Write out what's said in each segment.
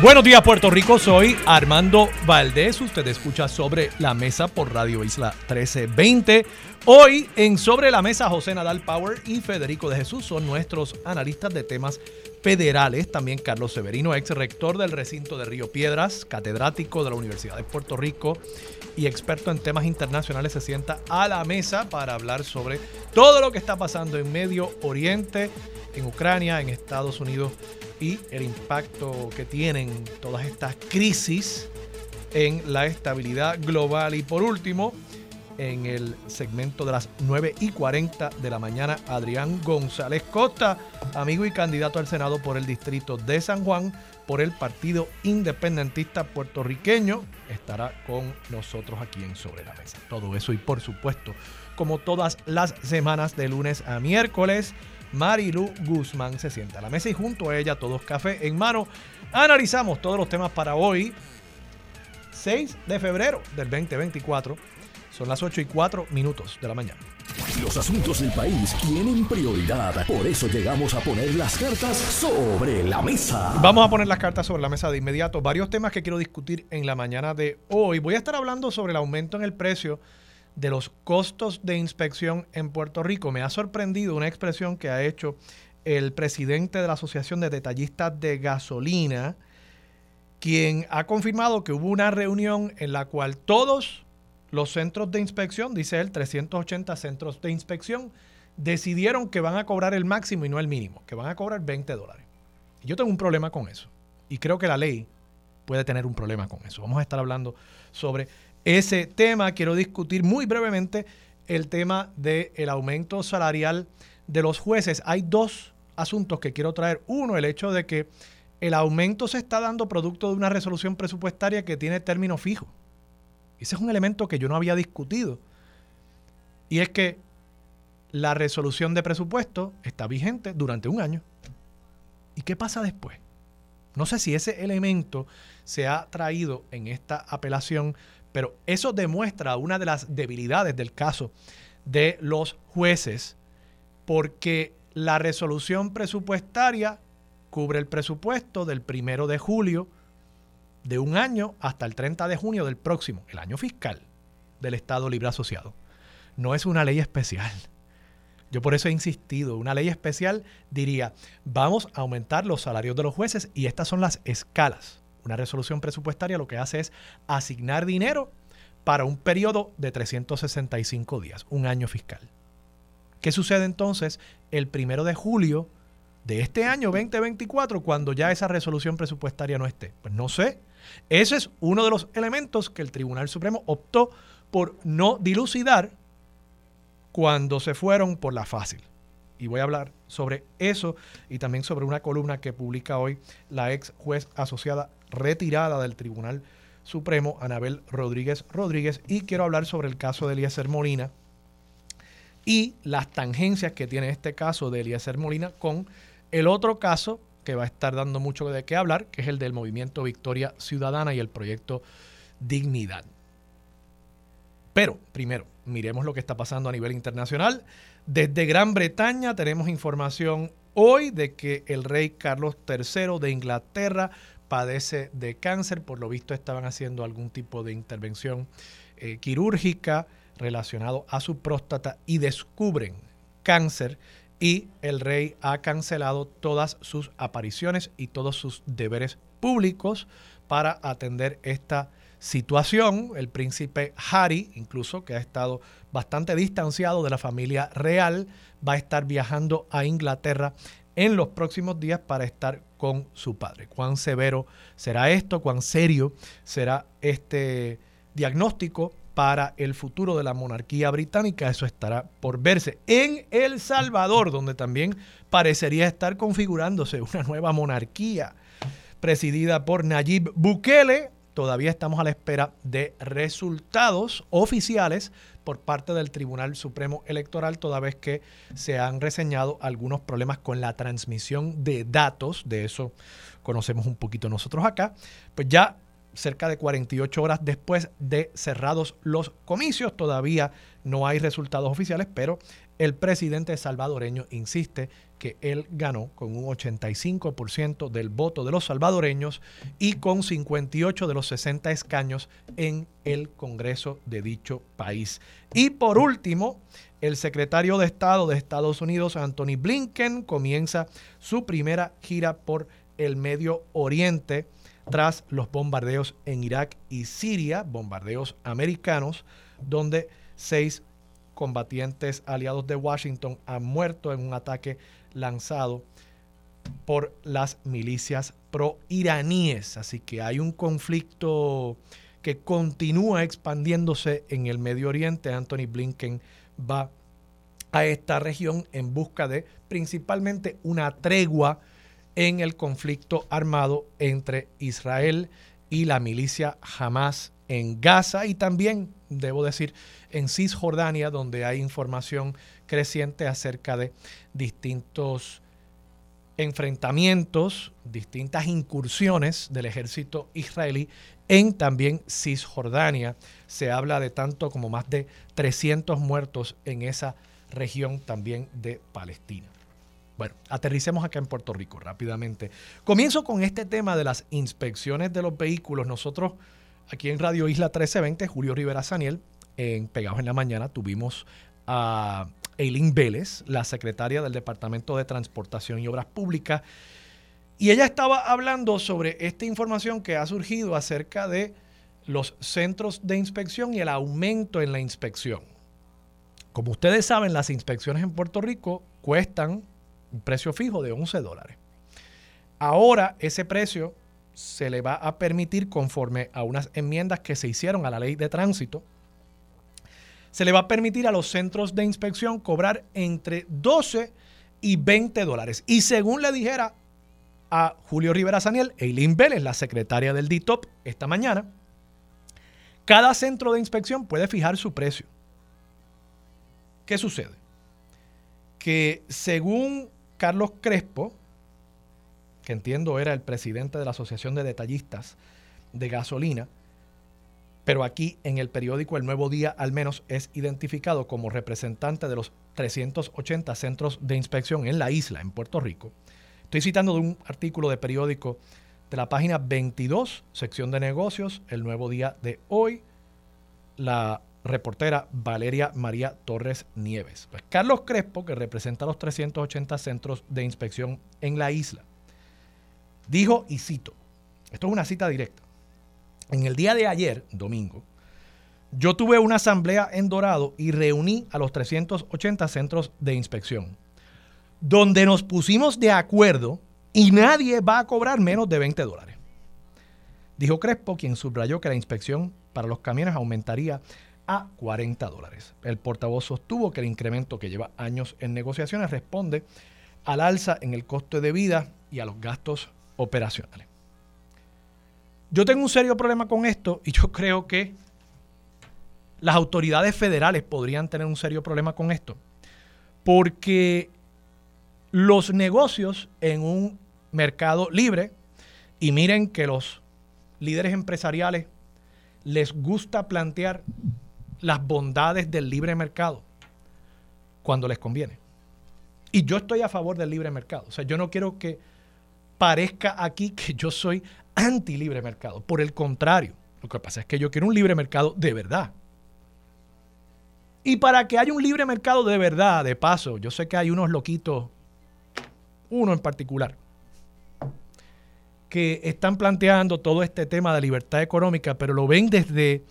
Buenos días Puerto Rico, soy Armando Valdés, usted escucha sobre la mesa por Radio Isla 1320. Hoy en Sobre la Mesa José Nadal Power y Federico de Jesús son nuestros analistas de temas federales. También Carlos Severino, ex rector del recinto de Río Piedras, catedrático de la Universidad de Puerto Rico y experto en temas internacionales, se sienta a la mesa para hablar sobre todo lo que está pasando en Medio Oriente, en Ucrania, en Estados Unidos y el impacto que tienen todas estas crisis en la estabilidad global. Y por último, en el segmento de las 9 y 40 de la mañana, Adrián González Costa, amigo y candidato al Senado por el distrito de San Juan, por el Partido Independentista Puertorriqueño, estará con nosotros aquí en Sobre la Mesa. Todo eso y por supuesto, como todas las semanas de lunes a miércoles, Marilu Guzmán se sienta a la mesa y junto a ella, todos café en mano, analizamos todos los temas para hoy, 6 de febrero del 2024. Son las 8 y 4 minutos de la mañana. Los asuntos del país tienen prioridad, por eso llegamos a poner las cartas sobre la mesa. Vamos a poner las cartas sobre la mesa de inmediato. Varios temas que quiero discutir en la mañana de hoy. Voy a estar hablando sobre el aumento en el precio de los costos de inspección en Puerto Rico. Me ha sorprendido una expresión que ha hecho el presidente de la Asociación de Detallistas de Gasolina, quien ha confirmado que hubo una reunión en la cual todos los centros de inspección, dice él, 380 centros de inspección, decidieron que van a cobrar el máximo y no el mínimo, que van a cobrar 20 dólares. Yo tengo un problema con eso y creo que la ley puede tener un problema con eso. Vamos a estar hablando sobre ese tema. Quiero discutir muy brevemente el tema del aumento salarial de los jueces. Hay dos asuntos que quiero traer. Uno, el hecho de que el aumento se está dando producto de una resolución presupuestaria que tiene término fijo. Ese es un elemento que yo no había discutido. Y es que la resolución de presupuesto está vigente durante un año. ¿Y qué pasa después? No sé si ese elemento se ha traído en esta apelación pero eso demuestra una de las debilidades del caso de los jueces, porque la resolución presupuestaria cubre el presupuesto del primero de julio de un año hasta el 30 de junio del próximo, el año fiscal del Estado Libre Asociado. No es una ley especial. Yo por eso he insistido, una ley especial diría, vamos a aumentar los salarios de los jueces y estas son las escalas. Una resolución presupuestaria lo que hace es asignar dinero para un periodo de 365 días, un año fiscal. ¿Qué sucede entonces el primero de julio de este año 2024 cuando ya esa resolución presupuestaria no esté? Pues no sé. Ese es uno de los elementos que el Tribunal Supremo optó por no dilucidar cuando se fueron por la fácil. Y voy a hablar sobre eso y también sobre una columna que publica hoy la ex juez asociada retirada del Tribunal Supremo, Anabel Rodríguez Rodríguez, y quiero hablar sobre el caso de Eliezer Molina y las tangencias que tiene este caso de Eliezer Molina con el otro caso que va a estar dando mucho de qué hablar, que es el del movimiento Victoria Ciudadana y el proyecto Dignidad. Pero primero, miremos lo que está pasando a nivel internacional. Desde Gran Bretaña tenemos información hoy de que el rey Carlos III de Inglaterra padece de cáncer. Por lo visto estaban haciendo algún tipo de intervención eh, quirúrgica relacionado a su próstata y descubren cáncer y el rey ha cancelado todas sus apariciones y todos sus deberes públicos para atender esta situación. El príncipe Harry, incluso que ha estado bastante distanciado de la familia real, va a estar viajando a Inglaterra en los próximos días para estar con su padre. ¿Cuán severo será esto? ¿Cuán serio será este diagnóstico para el futuro de la monarquía británica. Eso estará por verse. En El Salvador, donde también parecería estar configurándose una nueva monarquía presidida por Nayib Bukele. Todavía estamos a la espera de resultados oficiales por parte del Tribunal Supremo Electoral, toda vez que se han reseñado algunos problemas con la transmisión de datos. De eso conocemos un poquito nosotros acá. Pues ya cerca de 48 horas después de cerrados los comicios. Todavía no hay resultados oficiales, pero el presidente salvadoreño insiste que él ganó con un 85% del voto de los salvadoreños y con 58 de los 60 escaños en el Congreso de dicho país. Y por último, el secretario de Estado de Estados Unidos, Anthony Blinken, comienza su primera gira por el Medio Oriente tras los bombardeos en Irak y Siria, bombardeos americanos, donde seis combatientes aliados de Washington han muerto en un ataque lanzado por las milicias pro-iraníes. Así que hay un conflicto que continúa expandiéndose en el Medio Oriente. Anthony Blinken va a esta región en busca de principalmente una tregua en el conflicto armado entre Israel y la milicia Hamas en Gaza y también, debo decir, en Cisjordania, donde hay información creciente acerca de distintos enfrentamientos, distintas incursiones del ejército israelí en también Cisjordania. Se habla de tanto como más de 300 muertos en esa región también de Palestina. Bueno, aterricemos acá en Puerto Rico rápidamente. Comienzo con este tema de las inspecciones de los vehículos. Nosotros aquí en Radio Isla 1320, Julio Rivera Saniel, en Pegados en la Mañana, tuvimos a Eileen Vélez, la secretaria del Departamento de Transportación y Obras Públicas, y ella estaba hablando sobre esta información que ha surgido acerca de los centros de inspección y el aumento en la inspección. Como ustedes saben, las inspecciones en Puerto Rico cuestan un precio fijo de 11 dólares. Ahora ese precio se le va a permitir conforme a unas enmiendas que se hicieron a la ley de tránsito, se le va a permitir a los centros de inspección cobrar entre 12 y 20 dólares. Y según le dijera a Julio Rivera Saniel, Eileen Vélez, la secretaria del DITOP, esta mañana, cada centro de inspección puede fijar su precio. ¿Qué sucede? Que según Carlos Crespo, que entiendo era el presidente de la Asociación de Detallistas de Gasolina, pero aquí en el periódico El Nuevo Día al menos es identificado como representante de los 380 centros de inspección en la isla, en Puerto Rico. Estoy citando de un artículo de periódico de la página 22, sección de negocios, El Nuevo Día de hoy. La reportera Valeria María Torres Nieves. Pues Carlos Crespo, que representa los 380 centros de inspección en la isla, dijo, y cito, esto es una cita directa, en el día de ayer, domingo, yo tuve una asamblea en Dorado y reuní a los 380 centros de inspección, donde nos pusimos de acuerdo y nadie va a cobrar menos de 20 dólares. Dijo Crespo, quien subrayó que la inspección para los camiones aumentaría a 40 dólares. El portavoz sostuvo que el incremento que lleva años en negociaciones responde al alza en el costo de vida y a los gastos operacionales. Yo tengo un serio problema con esto y yo creo que las autoridades federales podrían tener un serio problema con esto, porque los negocios en un mercado libre, y miren que los líderes empresariales les gusta plantear las bondades del libre mercado cuando les conviene. Y yo estoy a favor del libre mercado. O sea, yo no quiero que parezca aquí que yo soy anti libre mercado. Por el contrario, lo que pasa es que yo quiero un libre mercado de verdad. Y para que haya un libre mercado de verdad, de paso, yo sé que hay unos loquitos, uno en particular, que están planteando todo este tema de libertad económica, pero lo ven desde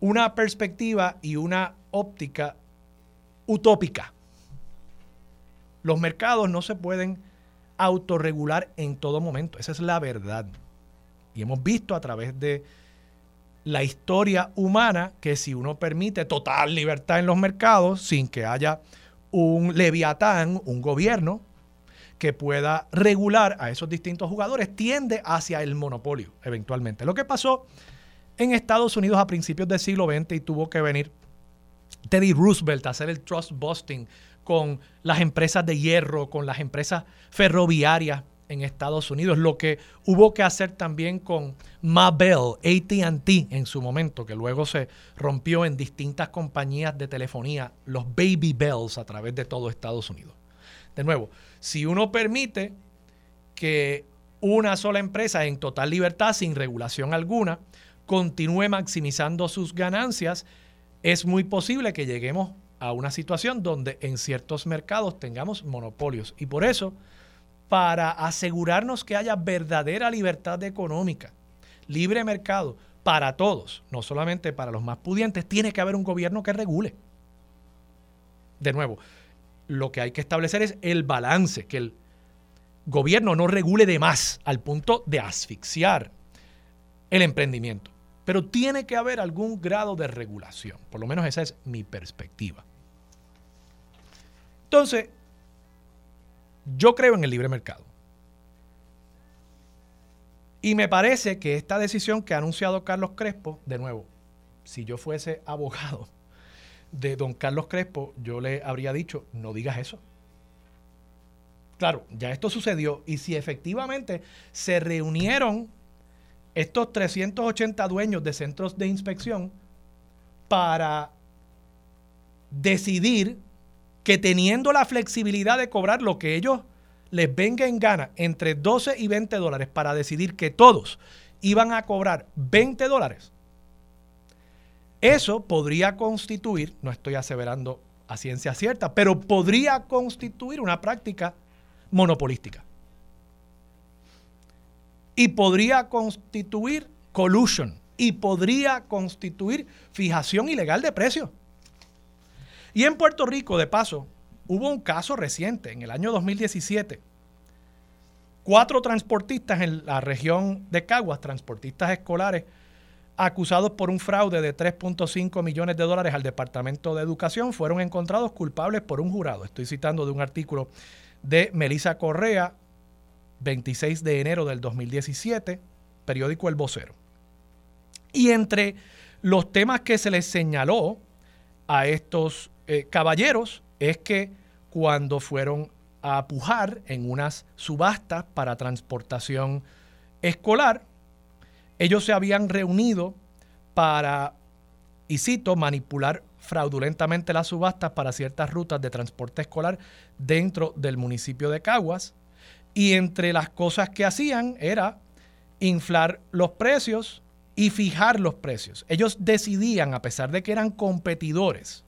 una perspectiva y una óptica utópica. Los mercados no se pueden autorregular en todo momento. Esa es la verdad. Y hemos visto a través de la historia humana que si uno permite total libertad en los mercados sin que haya un leviatán, un gobierno que pueda regular a esos distintos jugadores, tiende hacia el monopolio eventualmente. Lo que pasó en Estados Unidos a principios del siglo XX y tuvo que venir Teddy Roosevelt a hacer el trust busting con las empresas de hierro, con las empresas ferroviarias en Estados Unidos, lo que hubo que hacer también con Mabel, ATT en su momento, que luego se rompió en distintas compañías de telefonía, los baby bells a través de todo Estados Unidos. De nuevo, si uno permite que una sola empresa en total libertad, sin regulación alguna, continúe maximizando sus ganancias, es muy posible que lleguemos a una situación donde en ciertos mercados tengamos monopolios. Y por eso, para asegurarnos que haya verdadera libertad económica, libre mercado para todos, no solamente para los más pudientes, tiene que haber un gobierno que regule. De nuevo, lo que hay que establecer es el balance, que el gobierno no regule de más al punto de asfixiar el emprendimiento. Pero tiene que haber algún grado de regulación. Por lo menos esa es mi perspectiva. Entonces, yo creo en el libre mercado. Y me parece que esta decisión que ha anunciado Carlos Crespo, de nuevo, si yo fuese abogado de don Carlos Crespo, yo le habría dicho, no digas eso. Claro, ya esto sucedió y si efectivamente se reunieron estos 380 dueños de centros de inspección para decidir que teniendo la flexibilidad de cobrar lo que ellos les venga en gana entre 12 y 20 dólares para decidir que todos iban a cobrar 20 dólares, eso podría constituir, no estoy aseverando a ciencia cierta, pero podría constituir una práctica monopolística y podría constituir collusion y podría constituir fijación ilegal de precios. Y en Puerto Rico, de paso, hubo un caso reciente, en el año 2017. Cuatro transportistas en la región de Caguas, transportistas escolares, acusados por un fraude de 3.5 millones de dólares al Departamento de Educación, fueron encontrados culpables por un jurado. Estoy citando de un artículo de Melissa Correa, 26 de enero del 2017, periódico El Vocero. Y entre los temas que se les señaló a estos eh, caballeros es que cuando fueron a pujar en unas subastas para transportación escolar, ellos se habían reunido para, y cito, manipular fraudulentamente las subastas para ciertas rutas de transporte escolar dentro del municipio de Caguas y entre las cosas que hacían era inflar los precios y fijar los precios. Ellos decidían, a pesar de que eran competidores,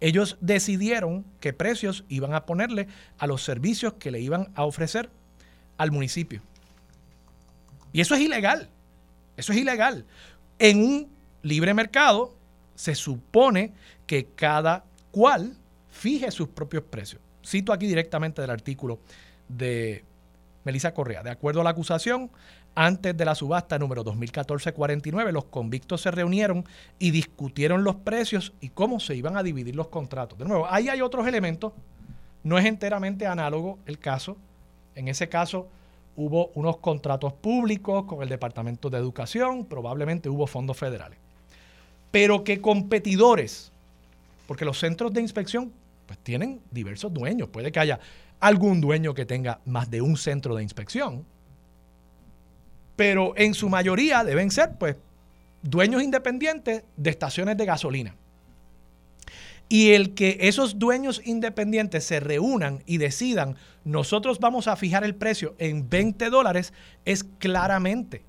ellos decidieron qué precios iban a ponerle a los servicios que le iban a ofrecer al municipio. Y eso es ilegal. Eso es ilegal. En un libre mercado se supone que cada cual fije sus propios precios. Cito aquí directamente del artículo de Melissa Correa. De acuerdo a la acusación, antes de la subasta número 2014-49, los convictos se reunieron y discutieron los precios y cómo se iban a dividir los contratos. De nuevo, ahí hay otros elementos. No es enteramente análogo el caso. En ese caso hubo unos contratos públicos con el Departamento de Educación, probablemente hubo fondos federales. Pero que competidores, porque los centros de inspección pues tienen diversos dueños, puede que haya algún dueño que tenga más de un centro de inspección, pero en su mayoría deben ser pues dueños independientes de estaciones de gasolina. Y el que esos dueños independientes se reúnan y decidan, nosotros vamos a fijar el precio en 20 dólares, es claramente,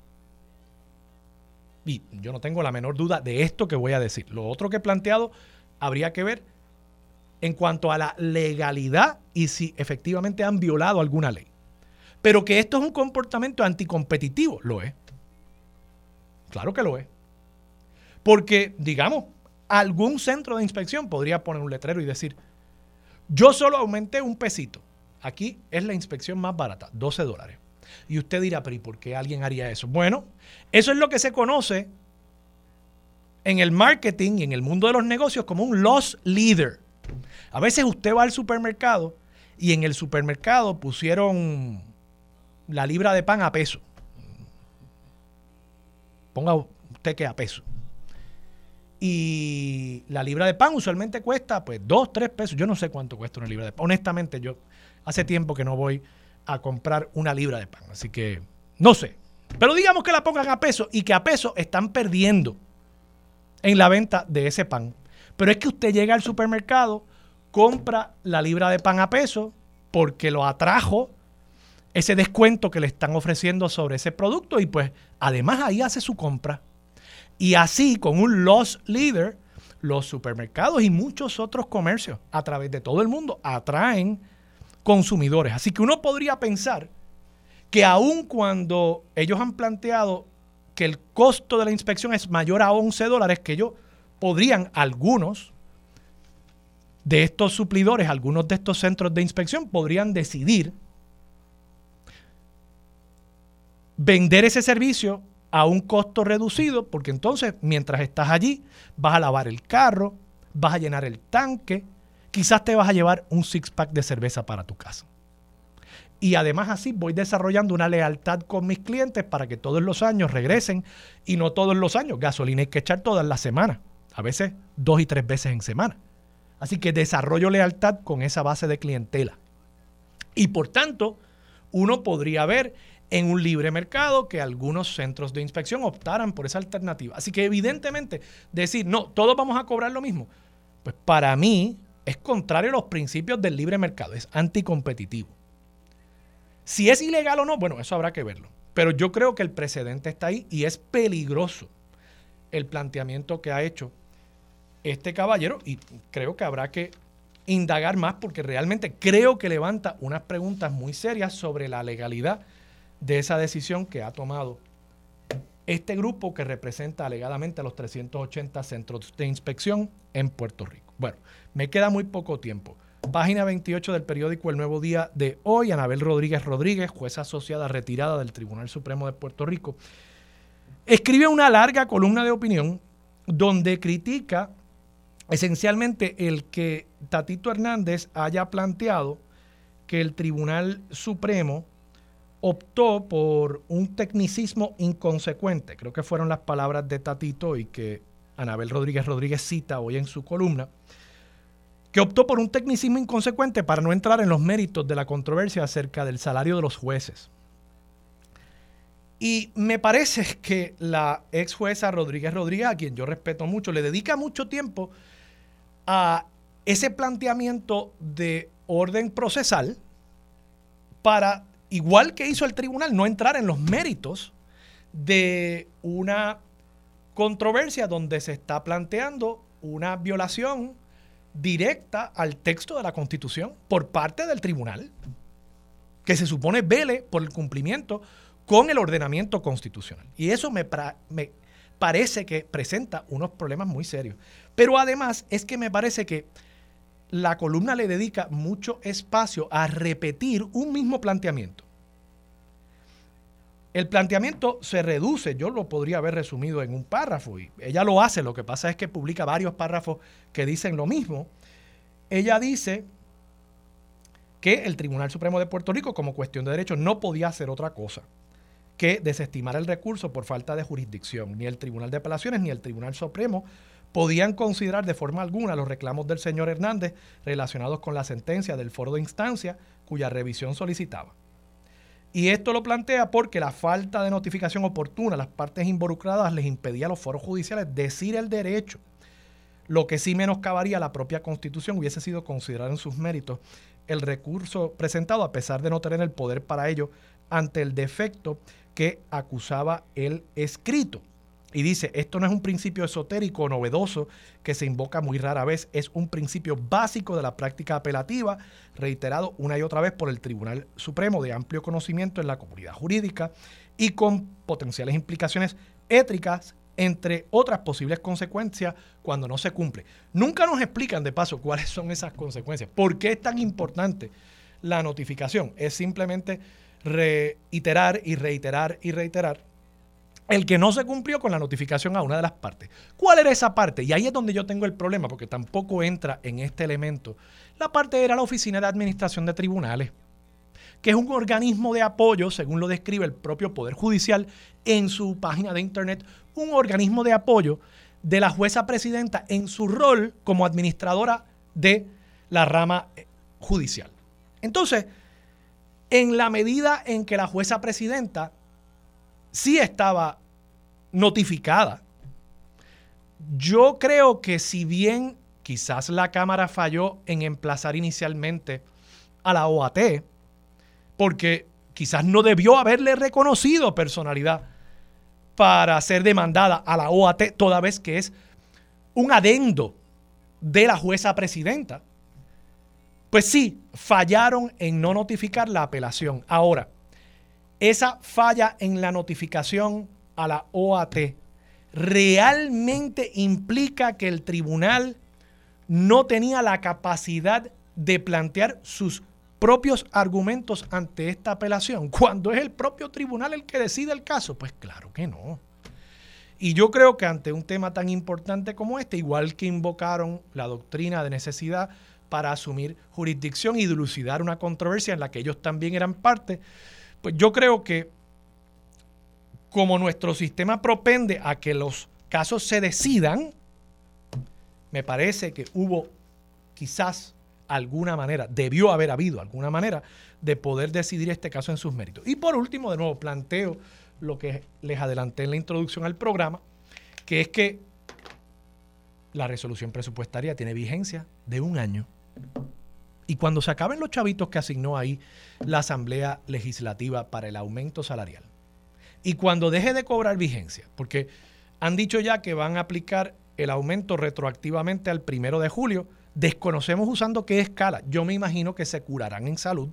y yo no tengo la menor duda de esto que voy a decir. Lo otro que he planteado habría que ver en cuanto a la legalidad y si efectivamente han violado alguna ley. Pero que esto es un comportamiento anticompetitivo, lo es. Claro que lo es. Porque, digamos, algún centro de inspección podría poner un letrero y decir, yo solo aumenté un pesito. Aquí es la inspección más barata, 12 dólares. Y usted dirá, pero ¿y por qué alguien haría eso? Bueno, eso es lo que se conoce en el marketing y en el mundo de los negocios como un loss leader. A veces usted va al supermercado y en el supermercado pusieron la libra de pan a peso. Ponga usted que a peso. Y la libra de pan usualmente cuesta pues dos, tres pesos. Yo no sé cuánto cuesta una libra de pan. Honestamente, yo hace tiempo que no voy a comprar una libra de pan. Así que no sé. Pero digamos que la pongan a peso y que a peso están perdiendo en la venta de ese pan. Pero es que usted llega al supermercado, compra la libra de pan a peso porque lo atrajo ese descuento que le están ofreciendo sobre ese producto y pues además ahí hace su compra. Y así con un loss leader, los supermercados y muchos otros comercios a través de todo el mundo atraen consumidores. Así que uno podría pensar que aun cuando ellos han planteado que el costo de la inspección es mayor a 11 dólares, que ellos podrían, algunos de estos suplidores, algunos de estos centros de inspección, podrían decidir vender ese servicio a un costo reducido, porque entonces mientras estás allí vas a lavar el carro, vas a llenar el tanque, quizás te vas a llevar un six-pack de cerveza para tu casa. Y además así voy desarrollando una lealtad con mis clientes para que todos los años regresen y no todos los años. Gasolina hay que echar todas las semanas, a veces dos y tres veces en semana. Así que desarrollo lealtad con esa base de clientela. Y por tanto, uno podría ver en un libre mercado que algunos centros de inspección optaran por esa alternativa. Así que evidentemente decir, no, todos vamos a cobrar lo mismo, pues para mí es contrario a los principios del libre mercado, es anticompetitivo. Si es ilegal o no, bueno, eso habrá que verlo. Pero yo creo que el precedente está ahí y es peligroso el planteamiento que ha hecho este caballero y creo que habrá que indagar más porque realmente creo que levanta unas preguntas muy serias sobre la legalidad de esa decisión que ha tomado este grupo que representa alegadamente a los 380 centros de inspección en Puerto Rico. Bueno, me queda muy poco tiempo. Página 28 del periódico El Nuevo Día de hoy, Anabel Rodríguez Rodríguez, jueza asociada retirada del Tribunal Supremo de Puerto Rico, escribe una larga columna de opinión donde critica esencialmente el que Tatito Hernández haya planteado que el Tribunal Supremo optó por un tecnicismo inconsecuente, creo que fueron las palabras de Tatito y que Anabel Rodríguez Rodríguez cita hoy en su columna, que optó por un tecnicismo inconsecuente para no entrar en los méritos de la controversia acerca del salario de los jueces. Y me parece que la ex jueza Rodríguez Rodríguez, a quien yo respeto mucho, le dedica mucho tiempo a ese planteamiento de orden procesal para, igual que hizo el tribunal, no entrar en los méritos de una controversia donde se está planteando una violación directa al texto de la Constitución por parte del tribunal, que se supone vele por el cumplimiento con el ordenamiento constitucional. Y eso me, me parece que presenta unos problemas muy serios. Pero además es que me parece que la columna le dedica mucho espacio a repetir un mismo planteamiento. El planteamiento se reduce, yo lo podría haber resumido en un párrafo y ella lo hace, lo que pasa es que publica varios párrafos que dicen lo mismo. Ella dice que el Tribunal Supremo de Puerto Rico, como cuestión de derechos, no podía hacer otra cosa que desestimar el recurso por falta de jurisdicción. Ni el Tribunal de Apelaciones ni el Tribunal Supremo podían considerar de forma alguna los reclamos del señor Hernández relacionados con la sentencia del foro de instancia cuya revisión solicitaba. Y esto lo plantea porque la falta de notificación oportuna a las partes involucradas les impedía a los foros judiciales decir el derecho. Lo que sí menoscabaría la propia constitución hubiese sido considerar en sus méritos el recurso presentado a pesar de no tener el poder para ello ante el defecto que acusaba el escrito. Y dice, esto no es un principio esotérico o novedoso que se invoca muy rara vez, es un principio básico de la práctica apelativa, reiterado una y otra vez por el Tribunal Supremo de amplio conocimiento en la comunidad jurídica y con potenciales implicaciones étricas, entre otras posibles consecuencias cuando no se cumple. Nunca nos explican de paso cuáles son esas consecuencias, por qué es tan importante la notificación. Es simplemente reiterar y reiterar y reiterar el que no se cumplió con la notificación a una de las partes. ¿Cuál era esa parte? Y ahí es donde yo tengo el problema, porque tampoco entra en este elemento. La parte era la Oficina de Administración de Tribunales, que es un organismo de apoyo, según lo describe el propio Poder Judicial en su página de Internet, un organismo de apoyo de la jueza presidenta en su rol como administradora de la rama eh, judicial. Entonces, en la medida en que la jueza presidenta sí estaba notificada. Yo creo que si bien quizás la Cámara falló en emplazar inicialmente a la OAT, porque quizás no debió haberle reconocido personalidad para ser demandada a la OAT, toda vez que es un adendo de la jueza presidenta. Pues sí, fallaron en no notificar la apelación. Ahora, esa falla en la notificación a la OAT realmente implica que el tribunal no tenía la capacidad de plantear sus propios argumentos ante esta apelación, cuando es el propio tribunal el que decide el caso. Pues claro que no. Y yo creo que ante un tema tan importante como este, igual que invocaron la doctrina de necesidad para asumir jurisdicción y dilucidar una controversia en la que ellos también eran parte, pues yo creo que como nuestro sistema propende a que los casos se decidan, me parece que hubo quizás alguna manera, debió haber habido alguna manera de poder decidir este caso en sus méritos. Y por último, de nuevo, planteo lo que les adelanté en la introducción al programa, que es que la resolución presupuestaria tiene vigencia de un año. Y cuando se acaben los chavitos que asignó ahí la Asamblea Legislativa para el aumento salarial, y cuando deje de cobrar vigencia, porque han dicho ya que van a aplicar el aumento retroactivamente al primero de julio, desconocemos usando qué escala. Yo me imagino que se curarán en salud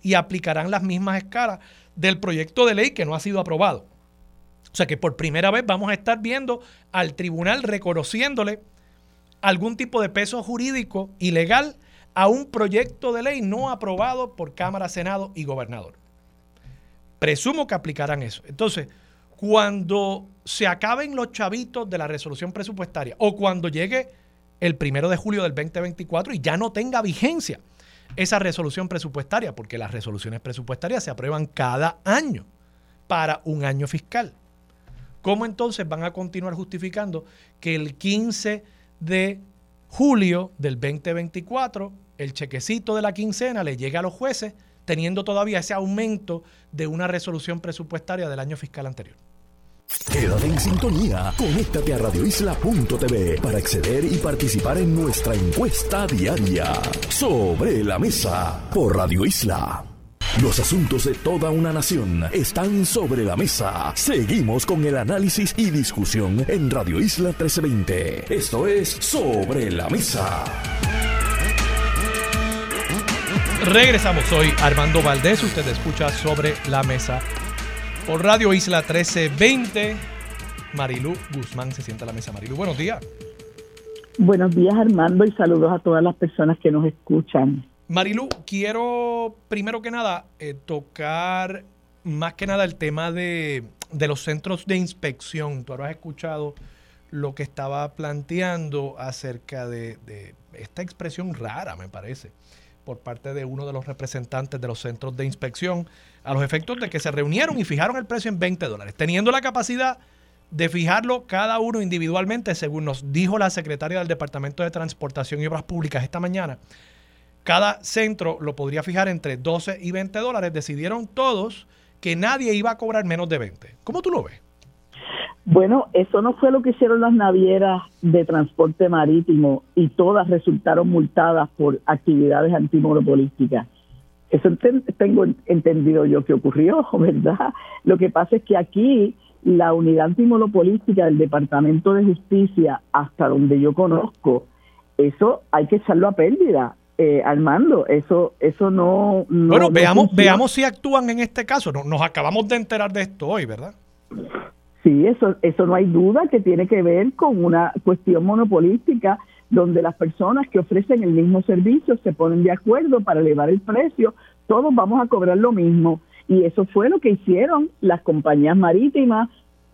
y aplicarán las mismas escalas del proyecto de ley que no ha sido aprobado. O sea que por primera vez vamos a estar viendo al tribunal reconociéndole algún tipo de peso jurídico y legal a un proyecto de ley no aprobado por Cámara, Senado y Gobernador. Presumo que aplicarán eso. Entonces, cuando se acaben los chavitos de la resolución presupuestaria o cuando llegue el primero de julio del 2024 y ya no tenga vigencia esa resolución presupuestaria, porque las resoluciones presupuestarias se aprueban cada año para un año fiscal. ¿Cómo entonces van a continuar justificando que el 15 de julio del 2024 el chequecito de la quincena le llega a los jueces teniendo todavía ese aumento de una resolución presupuestaria del año fiscal anterior. Quédate en sintonía. Conéctate a radioisla.tv para acceder y participar en nuestra encuesta diaria. Sobre la mesa por Radio Isla. Los asuntos de toda una nación están sobre la mesa. Seguimos con el análisis y discusión en Radio Isla 1320. Esto es Sobre la Mesa. Regresamos, soy Armando Valdés, usted escucha sobre la mesa por Radio Isla 1320. Marilú Guzmán se sienta a la mesa. Marilú, buenos días. Buenos días Armando y saludos a todas las personas que nos escuchan. Marilú, quiero primero que nada eh, tocar más que nada el tema de, los centros de inspección. Tú habrás escuchado lo que estaba planteando acerca de, de esta expresión rara, me parece, por parte de uno de los representantes de los centros de inspección, a los efectos de que se reunieron y fijaron el precio en 20 dólares, teniendo la capacidad de fijarlo cada uno individualmente, según nos dijo la secretaria del Departamento de Transportación y Obras Públicas esta mañana. Cada centro lo podría fijar entre 12 y 20 dólares. Decidieron todos que nadie iba a cobrar menos de 20. ¿Cómo tú lo ves? Bueno, eso no fue lo que hicieron las navieras de transporte marítimo y todas resultaron multadas por actividades antimonopolísticas. Eso tengo entendido yo que ocurrió, ¿verdad? Lo que pasa es que aquí la unidad antimonopolística del Departamento de Justicia, hasta donde yo conozco, eso hay que echarlo a pérdida. Eh, Armando, eso eso no, bueno veamos veamos si actúan en este caso. Nos acabamos de enterar de esto hoy verdad Sí, eso, eso no hay duda que tiene que ver con una cuestión monopolística donde las personas que ofrecen el mismo servicio se ponen de acuerdo para elevar el precio, todos vamos a cobrar lo mismo. Y eso fue lo que hicieron las compañías marítimas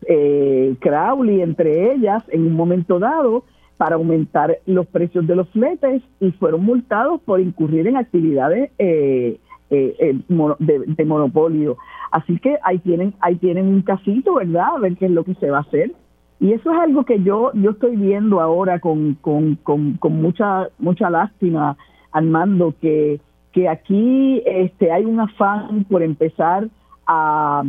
eh, Crowley entre ellas en un momento dado para aumentar los precios de los fletes y fueron multados por incurrir en actividades eh, eh, de, monopolio. Así que ahí tienen, ahí tienen un casito, ¿verdad? A ver qué es lo que se va a hacer. Y eso es algo que yo, yo estoy viendo ahora con, con, con, con mucha, mucha lástima, Armando, que, que aquí este, hay un afán por empezar a,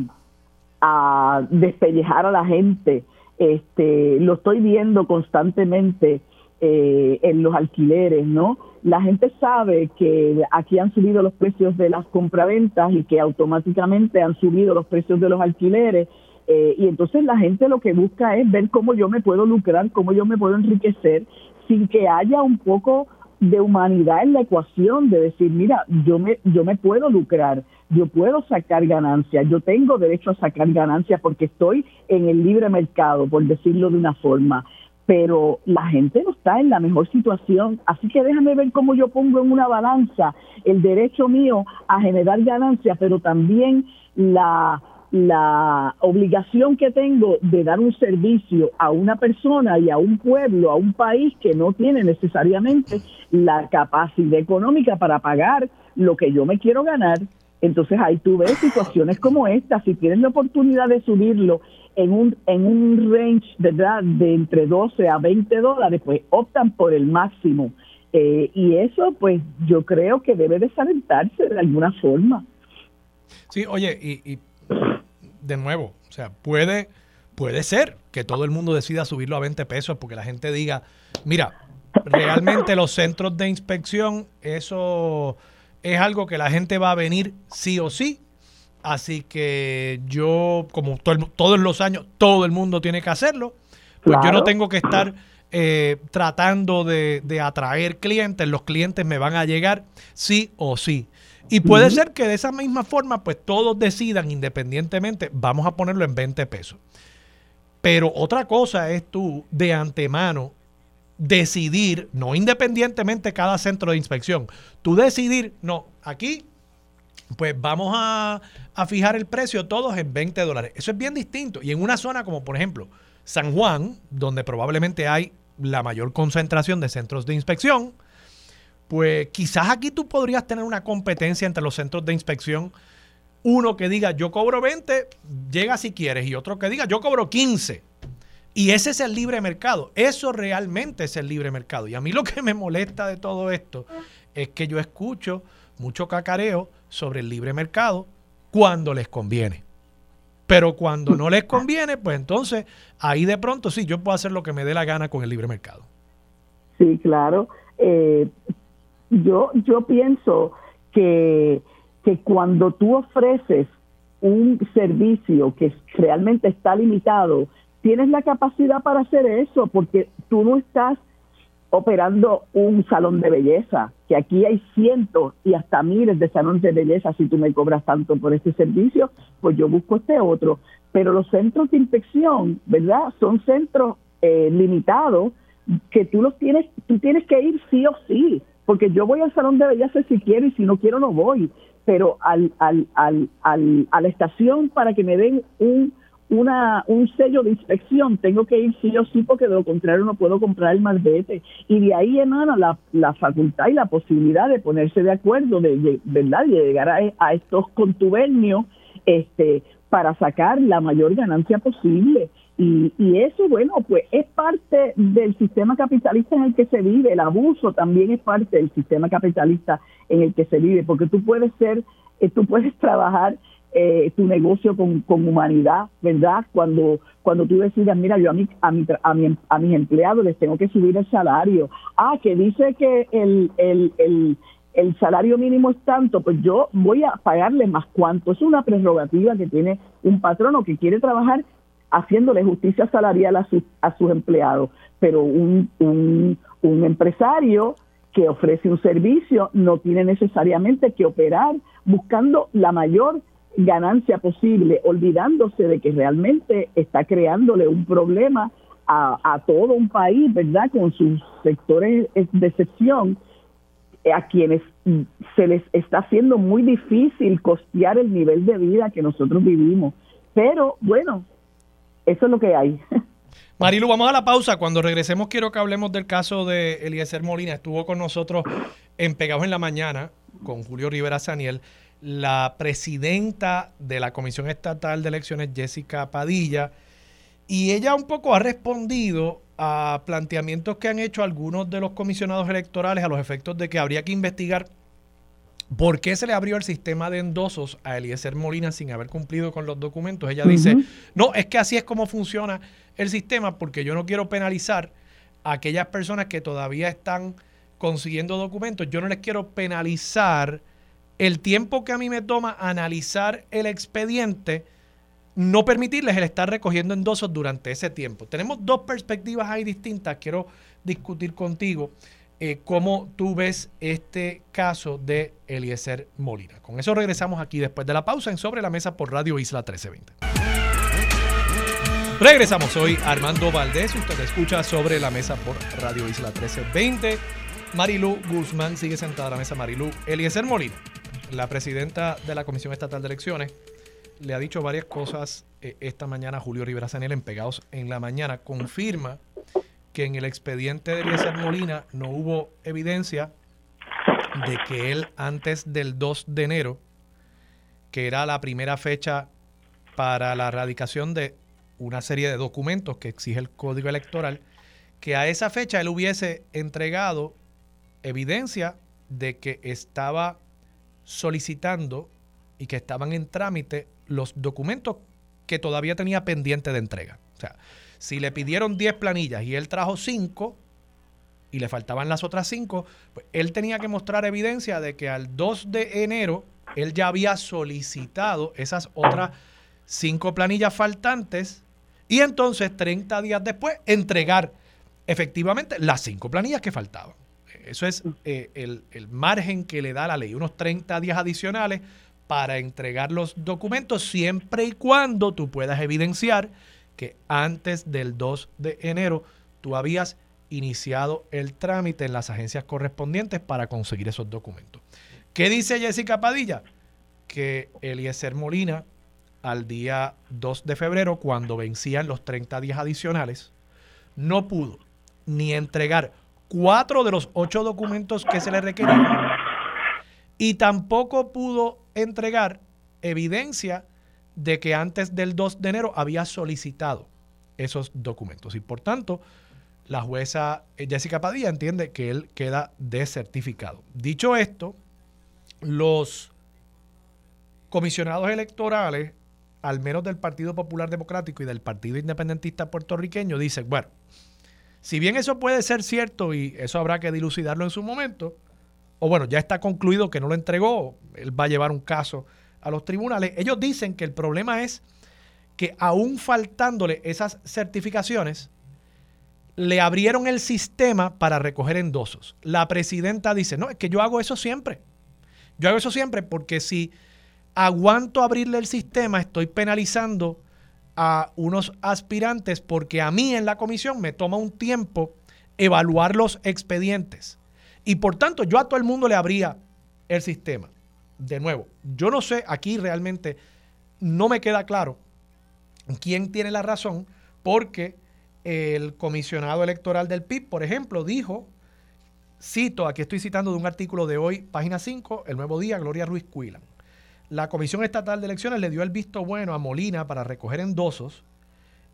a despellejar a la gente. Este, lo estoy viendo constantemente eh, en los alquileres, ¿no? La gente sabe que aquí han subido los precios de las compraventas y que automáticamente han subido los precios de los alquileres. Eh, y entonces la gente lo que busca es ver cómo yo me puedo lucrar, cómo yo me puedo enriquecer sin que haya un poco de humanidad en la ecuación, de decir, mira, yo me, yo me puedo lucrar, yo puedo sacar ganancias, yo tengo derecho a sacar ganancias porque estoy en el libre mercado, por decirlo de una forma, pero la gente no está en la mejor situación, así que déjame ver cómo yo pongo en una balanza el derecho mío a generar ganancias, pero también la la obligación que tengo de dar un servicio a una persona y a un pueblo, a un país que no tiene necesariamente la capacidad económica para pagar lo que yo me quiero ganar. Entonces ahí tú ves situaciones como esta, si tienes la oportunidad de subirlo en un, en un range ¿verdad? de entre 12 a 20 dólares, pues optan por el máximo. Eh, y eso pues yo creo que debe desalentarse de alguna forma. Sí, oye, y, y de nuevo, o sea, puede, puede ser que todo el mundo decida subirlo a 20 pesos porque la gente diga, mira, realmente los centros de inspección, eso es algo que la gente va a venir sí o sí. Así que yo, como todos los años, todo el mundo tiene que hacerlo, pues yo no tengo que estar eh, tratando de, de atraer clientes, los clientes me van a llegar sí o sí. Y puede ser que de esa misma forma, pues todos decidan independientemente, vamos a ponerlo en 20 pesos. Pero otra cosa es tú de antemano decidir, no independientemente cada centro de inspección, tú decidir, no, aquí pues vamos a, a, fijar el precio todos en 20 dólares. Eso es bien distinto. Y en una zona como por ejemplo San Juan, donde probablemente hay la mayor concentración de centros de inspección, pues quizás aquí tú podrías tener una competencia entre los centros de inspección. Uno que diga yo cobro 20, llega si quieres, y otro que diga yo cobro 15. Y ese es el libre mercado. Eso realmente es el libre mercado. Y a mí lo que me molesta de todo esto es que yo escucho mucho cacareo sobre el libre mercado cuando les conviene. Pero cuando no les conviene, pues entonces ahí de pronto sí, yo puedo hacer lo que me dé la gana con el libre mercado. Sí, claro. Eh, yo, yo pienso que, que cuando tú ofreces un servicio que realmente está limitado, tienes la capacidad para hacer eso, porque tú no estás operando un salón de belleza, que aquí hay cientos y hasta miles de salones de belleza, si tú me cobras tanto por este servicio, pues yo busco este otro. Pero los centros de inspección, ¿verdad? Son centros eh, limitados que tú los tienes, tú tienes que ir sí o sí porque yo voy al salón de belleza si quiero y si no quiero no voy, pero al, al, al, al a la estación para que me den un, una, un sello de inspección, tengo que ir sí o sí porque de lo contrario no puedo comprar el malvete. Y de ahí emana la, la facultad y la posibilidad de ponerse de acuerdo, de, ¿verdad? de llegar a, a estos contubernios este, para sacar la mayor ganancia posible. Y, y, eso, bueno, pues es parte del sistema capitalista en el que se vive. El abuso también es parte del sistema capitalista en el que se vive, porque tú puedes ser, eh, tú puedes trabajar eh, tu negocio con, con, humanidad, ¿verdad? Cuando cuando tú decidas, mira, yo a, mi, a, mi, a, mi, a mis empleados les tengo que subir el salario. Ah, que dice que el, el, el, el salario mínimo es tanto, pues yo voy a pagarle más cuánto. Es una prerrogativa que tiene un patrono que quiere trabajar haciéndole justicia salarial a, a sus empleados, pero un, un, un empresario que ofrece un servicio no tiene necesariamente que operar buscando la mayor ganancia posible, olvidándose de que realmente está creándole un problema a, a todo un país, ¿verdad? Con sus sectores de excepción, a quienes se les está haciendo muy difícil costear el nivel de vida que nosotros vivimos. Pero bueno, eso es lo que hay. Marilu, vamos a la pausa. Cuando regresemos quiero que hablemos del caso de Eliezer Molina. Estuvo con nosotros en Pegados en la Mañana con Julio Rivera Saniel, la presidenta de la Comisión Estatal de Elecciones, Jessica Padilla, y ella un poco ha respondido a planteamientos que han hecho algunos de los comisionados electorales a los efectos de que habría que investigar ¿Por qué se le abrió el sistema de endosos a Eliezer Molina sin haber cumplido con los documentos? Ella dice, no, es que así es como funciona el sistema porque yo no quiero penalizar a aquellas personas que todavía están consiguiendo documentos. Yo no les quiero penalizar el tiempo que a mí me toma analizar el expediente, no permitirles el estar recogiendo endosos durante ese tiempo. Tenemos dos perspectivas ahí distintas. Quiero discutir contigo. Eh, cómo tú ves este caso de Eliezer Molina. Con eso regresamos aquí después de la pausa en Sobre la Mesa por Radio Isla 1320. Regresamos hoy Armando Valdés, usted escucha Sobre la Mesa por Radio Isla 1320. Marilu Guzmán sigue sentada a la mesa. Marilu Eliezer Molina, la presidenta de la Comisión Estatal de Elecciones, le ha dicho varias cosas eh, esta mañana a Julio Rivera Sanel en Pegados en la Mañana. Confirma que en el expediente de Eliezer Molina no hubo evidencia de que él antes del 2 de enero, que era la primera fecha para la erradicación de una serie de documentos que exige el Código Electoral, que a esa fecha él hubiese entregado evidencia de que estaba solicitando y que estaban en trámite los documentos que todavía tenía pendiente de entrega. O sea, si le pidieron 10 planillas y él trajo 5 y le faltaban las otras 5, pues él tenía que mostrar evidencia de que al 2 de enero él ya había solicitado esas otras 5 planillas faltantes y entonces 30 días después entregar efectivamente las 5 planillas que faltaban. Eso es eh, el, el margen que le da la ley, unos 30 días adicionales para entregar los documentos siempre y cuando tú puedas evidenciar que antes del 2 de enero tú habías iniciado el trámite en las agencias correspondientes para conseguir esos documentos. ¿Qué dice Jessica Padilla? Que Eliezer Molina, al día 2 de febrero, cuando vencían los 30 días adicionales, no pudo ni entregar cuatro de los ocho documentos que se le requerían y tampoco pudo entregar evidencia de que antes del 2 de enero había solicitado esos documentos. Y por tanto, la jueza eh, Jessica Padilla entiende que él queda desertificado. Dicho esto, los comisionados electorales, al menos del Partido Popular Democrático y del Partido Independentista puertorriqueño, dicen, bueno, si bien eso puede ser cierto y eso habrá que dilucidarlo en su momento, o bueno, ya está concluido que no lo entregó, él va a llevar un caso a los tribunales, ellos dicen que el problema es que aún faltándole esas certificaciones, le abrieron el sistema para recoger endosos. La presidenta dice, no, es que yo hago eso siempre. Yo hago eso siempre porque si aguanto abrirle el sistema, estoy penalizando a unos aspirantes porque a mí en la comisión me toma un tiempo evaluar los expedientes. Y por tanto, yo a todo el mundo le abría el sistema de nuevo, yo no sé, aquí realmente no me queda claro quién tiene la razón, porque el comisionado electoral del PIB, por ejemplo, dijo, cito, aquí estoy citando de un artículo de hoy, página 5, El Nuevo Día, Gloria Ruiz Cuilan. La Comisión Estatal de Elecciones le dio el visto bueno a Molina para recoger endosos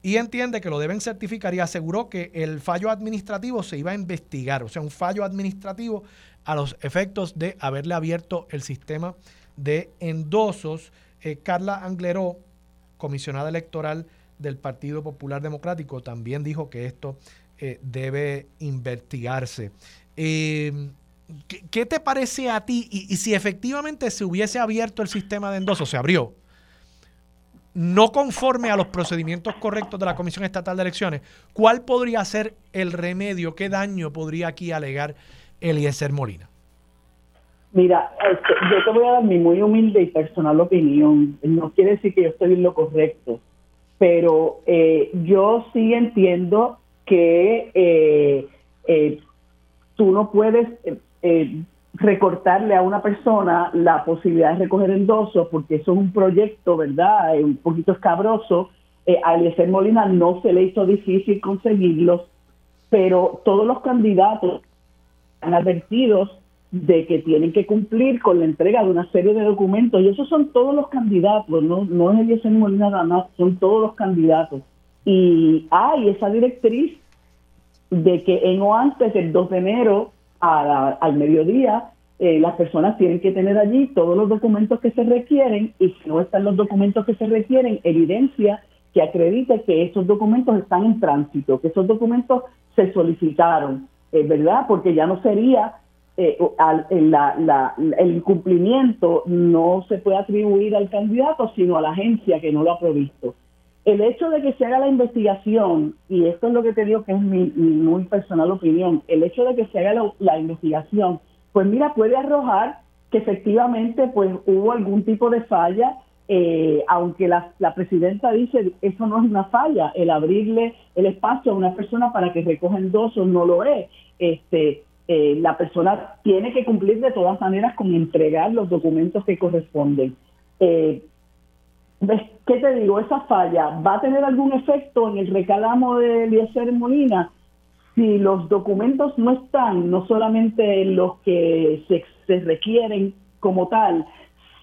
y entiende que lo deben certificar y aseguró que el fallo administrativo se iba a investigar, o sea, un fallo administrativo a los efectos de haberle abierto el sistema de endosos. Eh, Carla Angleró, comisionada electoral del Partido Popular Democrático, también dijo que esto eh, debe investigarse. Em, ¿qué, te parece a ti? Y, si efectivamente se hubiese abierto el sistema de endosos, se abrió, no conforme a los procedimientos correctos de la Comisión Estatal de Elecciones, ¿cuál podría ser el remedio? ¿Qué daño podría aquí alegar Eliezer Molina? Mira, este, yo te voy a dar mi muy humilde y personal opinión. No quiere decir que yo estoy en lo correcto, pero eh, yo sí entiendo que eh, eh, tú no puedes recortarle a una persona la posibilidad de recoger endosos porque eso es un proyecto, ¿verdad? Un poquito escabroso Eh, a Eliezer Molina no se le hizo difícil conseguirlos, pero todos los candidatos han advertidos de que tienen que cumplir con la entrega de una serie de documentos, y esos son todos los candidatos, no, no es Eliezer Molina nada más, son todos los candidatos. Y hay esa directriz de que en o antes del 2 de enero al mediodía eh, las personas tienen que tener allí todos los documentos que se requieren y si no están los documentos que se requieren, evidencia que acredite que esos documentos están en tránsito, que esos documentos se solicitaron, eh, ¿verdad? Porque ya no sería eh, el incumplimiento no se puede atribuir al candidato, sino a la agencia que no lo ha provisto. El hecho de que se haga la investigación, y esto es lo que te digo que es mi, muy personal opinión, el hecho de que se haga la investigación pues mira, puede arrojar que efectivamente pues hubo algún tipo de falla, eh, aunque la, presidenta dice eso no es una falla, el abrirle el espacio a una persona para que recoja endosos no lo es. Este, eh, la persona tiene que cumplir de todas maneras con entregar los documentos que corresponden. Eh, ¿Qué te digo? Esa falla va a tener algún efecto en el recalamo de Eliezer Molina si los documentos no están, no solamente los que se, requieren como tal,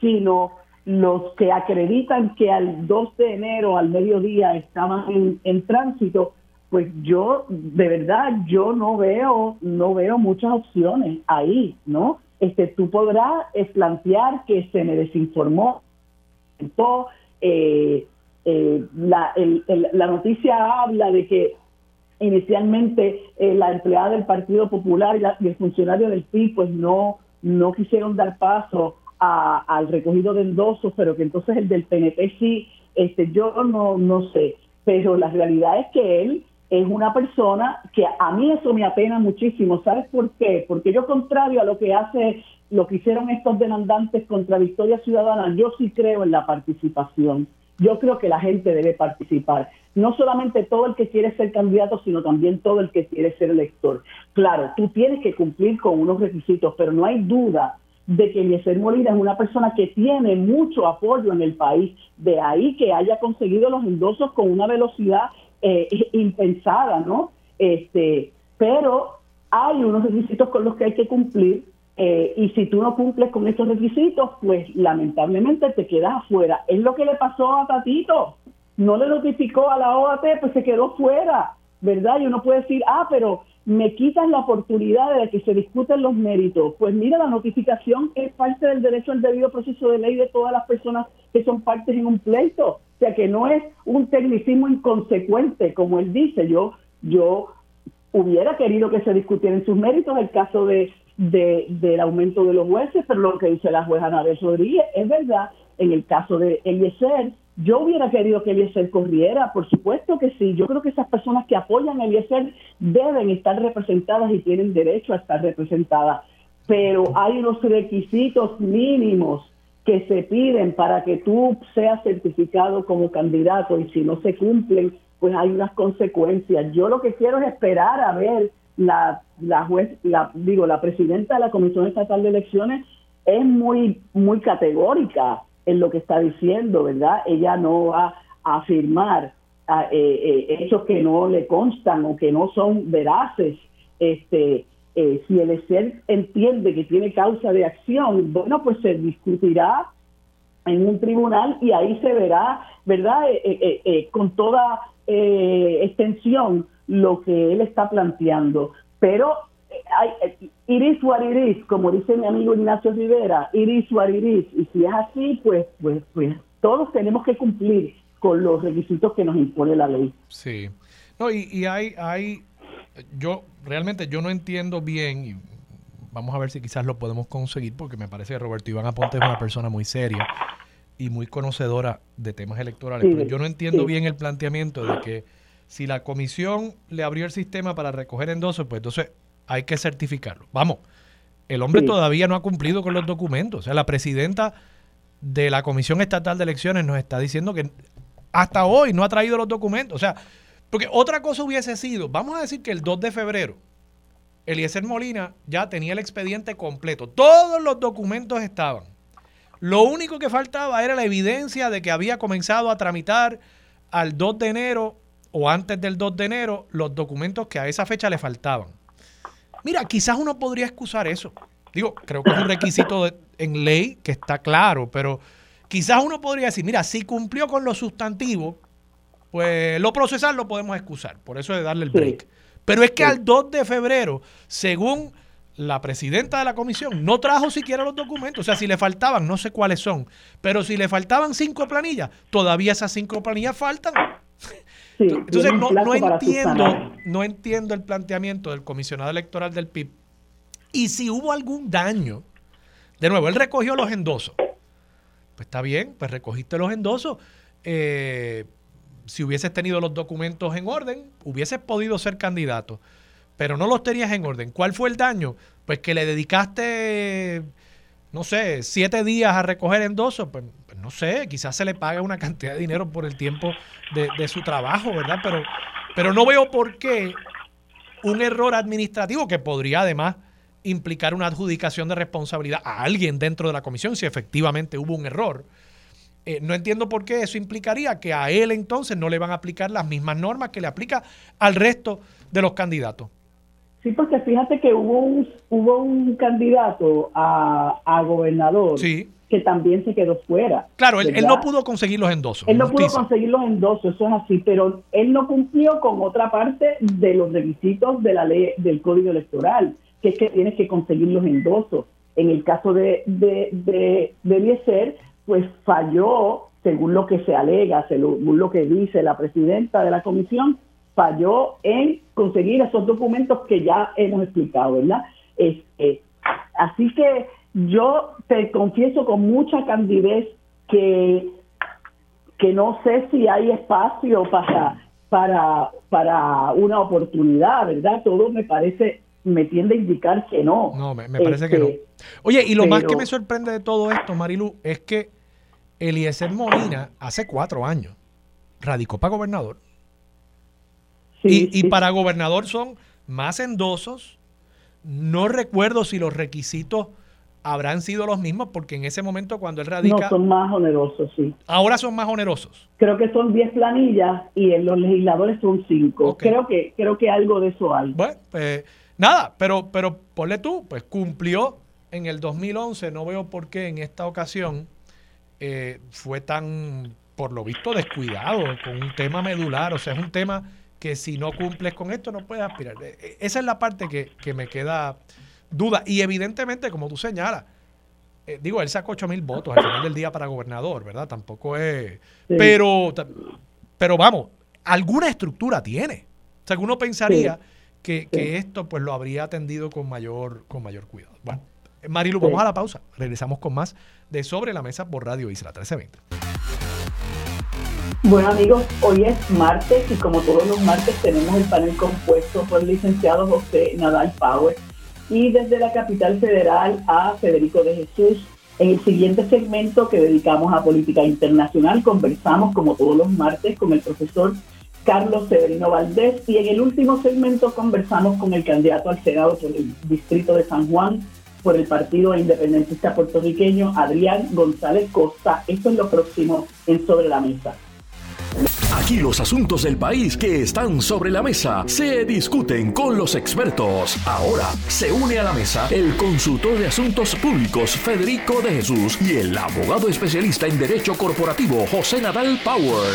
sino los que acreditan que al 2 de enero, al mediodía, estaban en, tránsito, pues yo, de verdad, yo no veo, no veo muchas opciones ahí, ¿no? Este, tú podrás plantear que se me desinformó, eh, eh, la, noticia habla de que inicialmente eh, la empleada del Partido Popular y, el funcionario del PIB pues no, no quisieron dar paso al recogido de endosos, pero que entonces el del PNP sí, este, yo no, no sé, pero la realidad es que él es una persona que a mí eso me apena muchísimo. ¿Sabes por qué? Porque yo, contrario a lo que hace, lo que hicieron estos demandantes contra Victoria Ciudadana, yo sí creo en la participación. Yo creo que la gente debe participar no solamente todo el que quiere ser candidato, sino también todo el que quiere ser elector. Claro, tú tienes que cumplir con unos requisitos, pero no hay duda de que Eliezer Molina es una persona que tiene mucho apoyo en el país, de ahí que haya conseguido los endosos con una velocidad eh, impensada, ¿no? Este, pero hay unos requisitos con los que hay que cumplir eh, y si tú no cumples con esos requisitos, pues lamentablemente te quedas afuera. Es lo que le pasó a Tatito no le notificó a la OAT, pues se quedó fuera, ¿verdad? Y uno puede decir, ah, pero me quitan la oportunidad de que se discuten los méritos. Pues mira, la notificación es parte del derecho al debido proceso de ley de todas las personas que son partes en un pleito. O sea, que no es un tecnicismo inconsecuente, como él dice. Yo, yo hubiera querido que se discutieran sus méritos el caso de, del aumento de los jueces, pero lo que dice la jueza Anabel Rodríguez es verdad. En el caso de Eliezer, yo hubiera querido que Eliezer corriera, por supuesto que sí. Yo creo que esas personas que apoyan a Eliezer deben estar representadas y tienen derecho a estar representadas. Pero hay unos requisitos mínimos que se piden para que tú seas certificado como candidato y si no se cumplen, pues hay unas consecuencias. Yo lo que quiero es esperar a ver la, la juez, la, digo, la presidenta de la Comisión Estatal de Elecciones es muy, muy categórica en lo que está diciendo, ¿verdad? Ella no va a afirmar ah, eh, eh, hechos que no le constan o que no son veraces. Este, eh, si el ser entiende que tiene causa de acción, bueno, pues se discutirá en un tribunal y ahí se verá, ¿verdad? con toda extensión lo que él está planteando. Pero iris what it como dice mi amigo Ignacio Rivera, iris what it Y si es así, pues, pues, pues todos tenemos que cumplir con los requisitos que nos impone la ley. Sí. No, y, y hay, hay, yo realmente yo no entiendo bien, y vamos a ver si quizás lo podemos conseguir, porque me parece que Roberto Iván Aponte es una persona muy seria y muy conocedora de temas electorales, pero yo no entiendo bien el planteamiento de que si la comisión le abrió el sistema para recoger endosos, pues entonces hay que certificarlo. Vamos, el hombre todavía no ha cumplido con los documentos. O sea, la presidenta de la Comisión Estatal de Elecciones nos está diciendo que hasta hoy no ha traído los documentos. O sea, porque otra cosa hubiese sido, vamos a decir que el 2 de febrero, Eliezer Molina ya tenía el expediente completo. Todos los documentos estaban. Lo único que faltaba era la evidencia de que había comenzado a tramitar al 2 de enero o antes del 2 de enero los documentos que a esa fecha le faltaban. Mira, quizás uno podría excusar eso. Digo, creo que es un requisito en ley que está claro, pero quizás uno podría decir, mira, si cumplió con lo sustantivo, pues lo procesal lo podemos excusar, por eso de darle el break. Pero es que al 2 de febrero, según la presidenta de la comisión, no trajo siquiera los documentos. O sea, si le faltaban, no sé cuáles son, pero si le faltaban cinco planillas, todavía esas cinco planillas faltan. Entonces, no, no entiendo, no entiendo el planteamiento del comisionado electoral del PIB. Y si hubo algún daño, de nuevo, él recogió los endosos. Pues está bien, pues recogiste los endosos. Eh, si hubieses tenido los documentos en orden, hubieses podido ser candidato, pero no los tenías en orden. ¿Cuál fue el daño? Pues que le dedicaste, no sé, siete días a recoger endosos, pues, pues no sé, quizás se le paga una cantidad de dinero por el tiempo de, de su trabajo, ¿verdad? Pero, pero no veo por qué un error administrativo que podría además implicar una adjudicación de responsabilidad a alguien dentro de la comisión si efectivamente hubo un error eh, no entiendo por qué eso implicaría que a él entonces no le van a aplicar las mismas normas que le aplica al resto de los candidatos. Sí, porque fíjate que hubo un, hubo un candidato a, gobernador que también se quedó fuera. Claro, él, no pudo conseguir los endosos. Él no pudo conseguir los endosos, eso es así, pero él no cumplió con otra parte de los requisitos de la ley del Código Electoral, que es que tienes que conseguir los endosos. En el caso de, de, de, de Eliezer, pues falló, según lo que se alega, según lo que dice la presidenta de la comisión, falló en conseguir esos documentos que ya hemos explicado, ¿verdad? Este, así que yo te confieso con mucha candidez que, que no sé si hay espacio para, para, para una oportunidad, ¿verdad? Todo me parece, me tiende a indicar que no. No, me, parece que no. Este, Oye, y lo más que me sorprende de todo esto, Marilu, es que Eliezer Molina hace cuatro años radicó para gobernador. y, para gobernador son más endosos. No recuerdo si los requisitos habrán sido los mismos, porque en ese momento cuando él radica... No, son más onerosos, sí. Ahora son más onerosos. Creo que son 10 planillas y en los legisladores son 5. Creo, que, creo que algo de eso hay. Bueno, pues nada, pero, pero ponle tú, pues cumplió en el 2011, no veo por qué en esta ocasión eh, fue tan, por lo visto, descuidado con un tema medular. O sea, es un tema que si no cumples con esto no puedes aspirar. E, e, esa es la parte que, me queda duda. Y evidentemente, como tú señalas, eh, digo, él sacó 8 mil votos al final del día para gobernador, ¿verdad? Tampoco es... Pero, pero vamos, alguna estructura tiene. O sea, que uno pensaría que, que, esto pues lo habría atendido con mayor, con mayor cuidado. Bueno, Marilu, vamos a la pausa. Regresamos con más de Sobre la Mesa por Radio Isla 1320. Bueno amigos, hoy es martes y como todos los martes tenemos el panel compuesto por el licenciado José Nadal Power y desde la capital federal a Federico de Jesús. En el siguiente segmento que dedicamos a política internacional conversamos como todos los martes con el profesor Carlos Severino Valdés y en el último segmento conversamos con el candidato al Senado por el distrito de San Juan, por el Partido Independentista Puertorriqueño, Adrián González Costa. Esto es lo próximo en Sobre la Mesa. Aquí los asuntos del país que están sobre la mesa se discuten con los expertos. Ahora se une a la mesa el consultor de asuntos públicos Federico de Jesús y el abogado especialista en derecho corporativo José Nadal Power.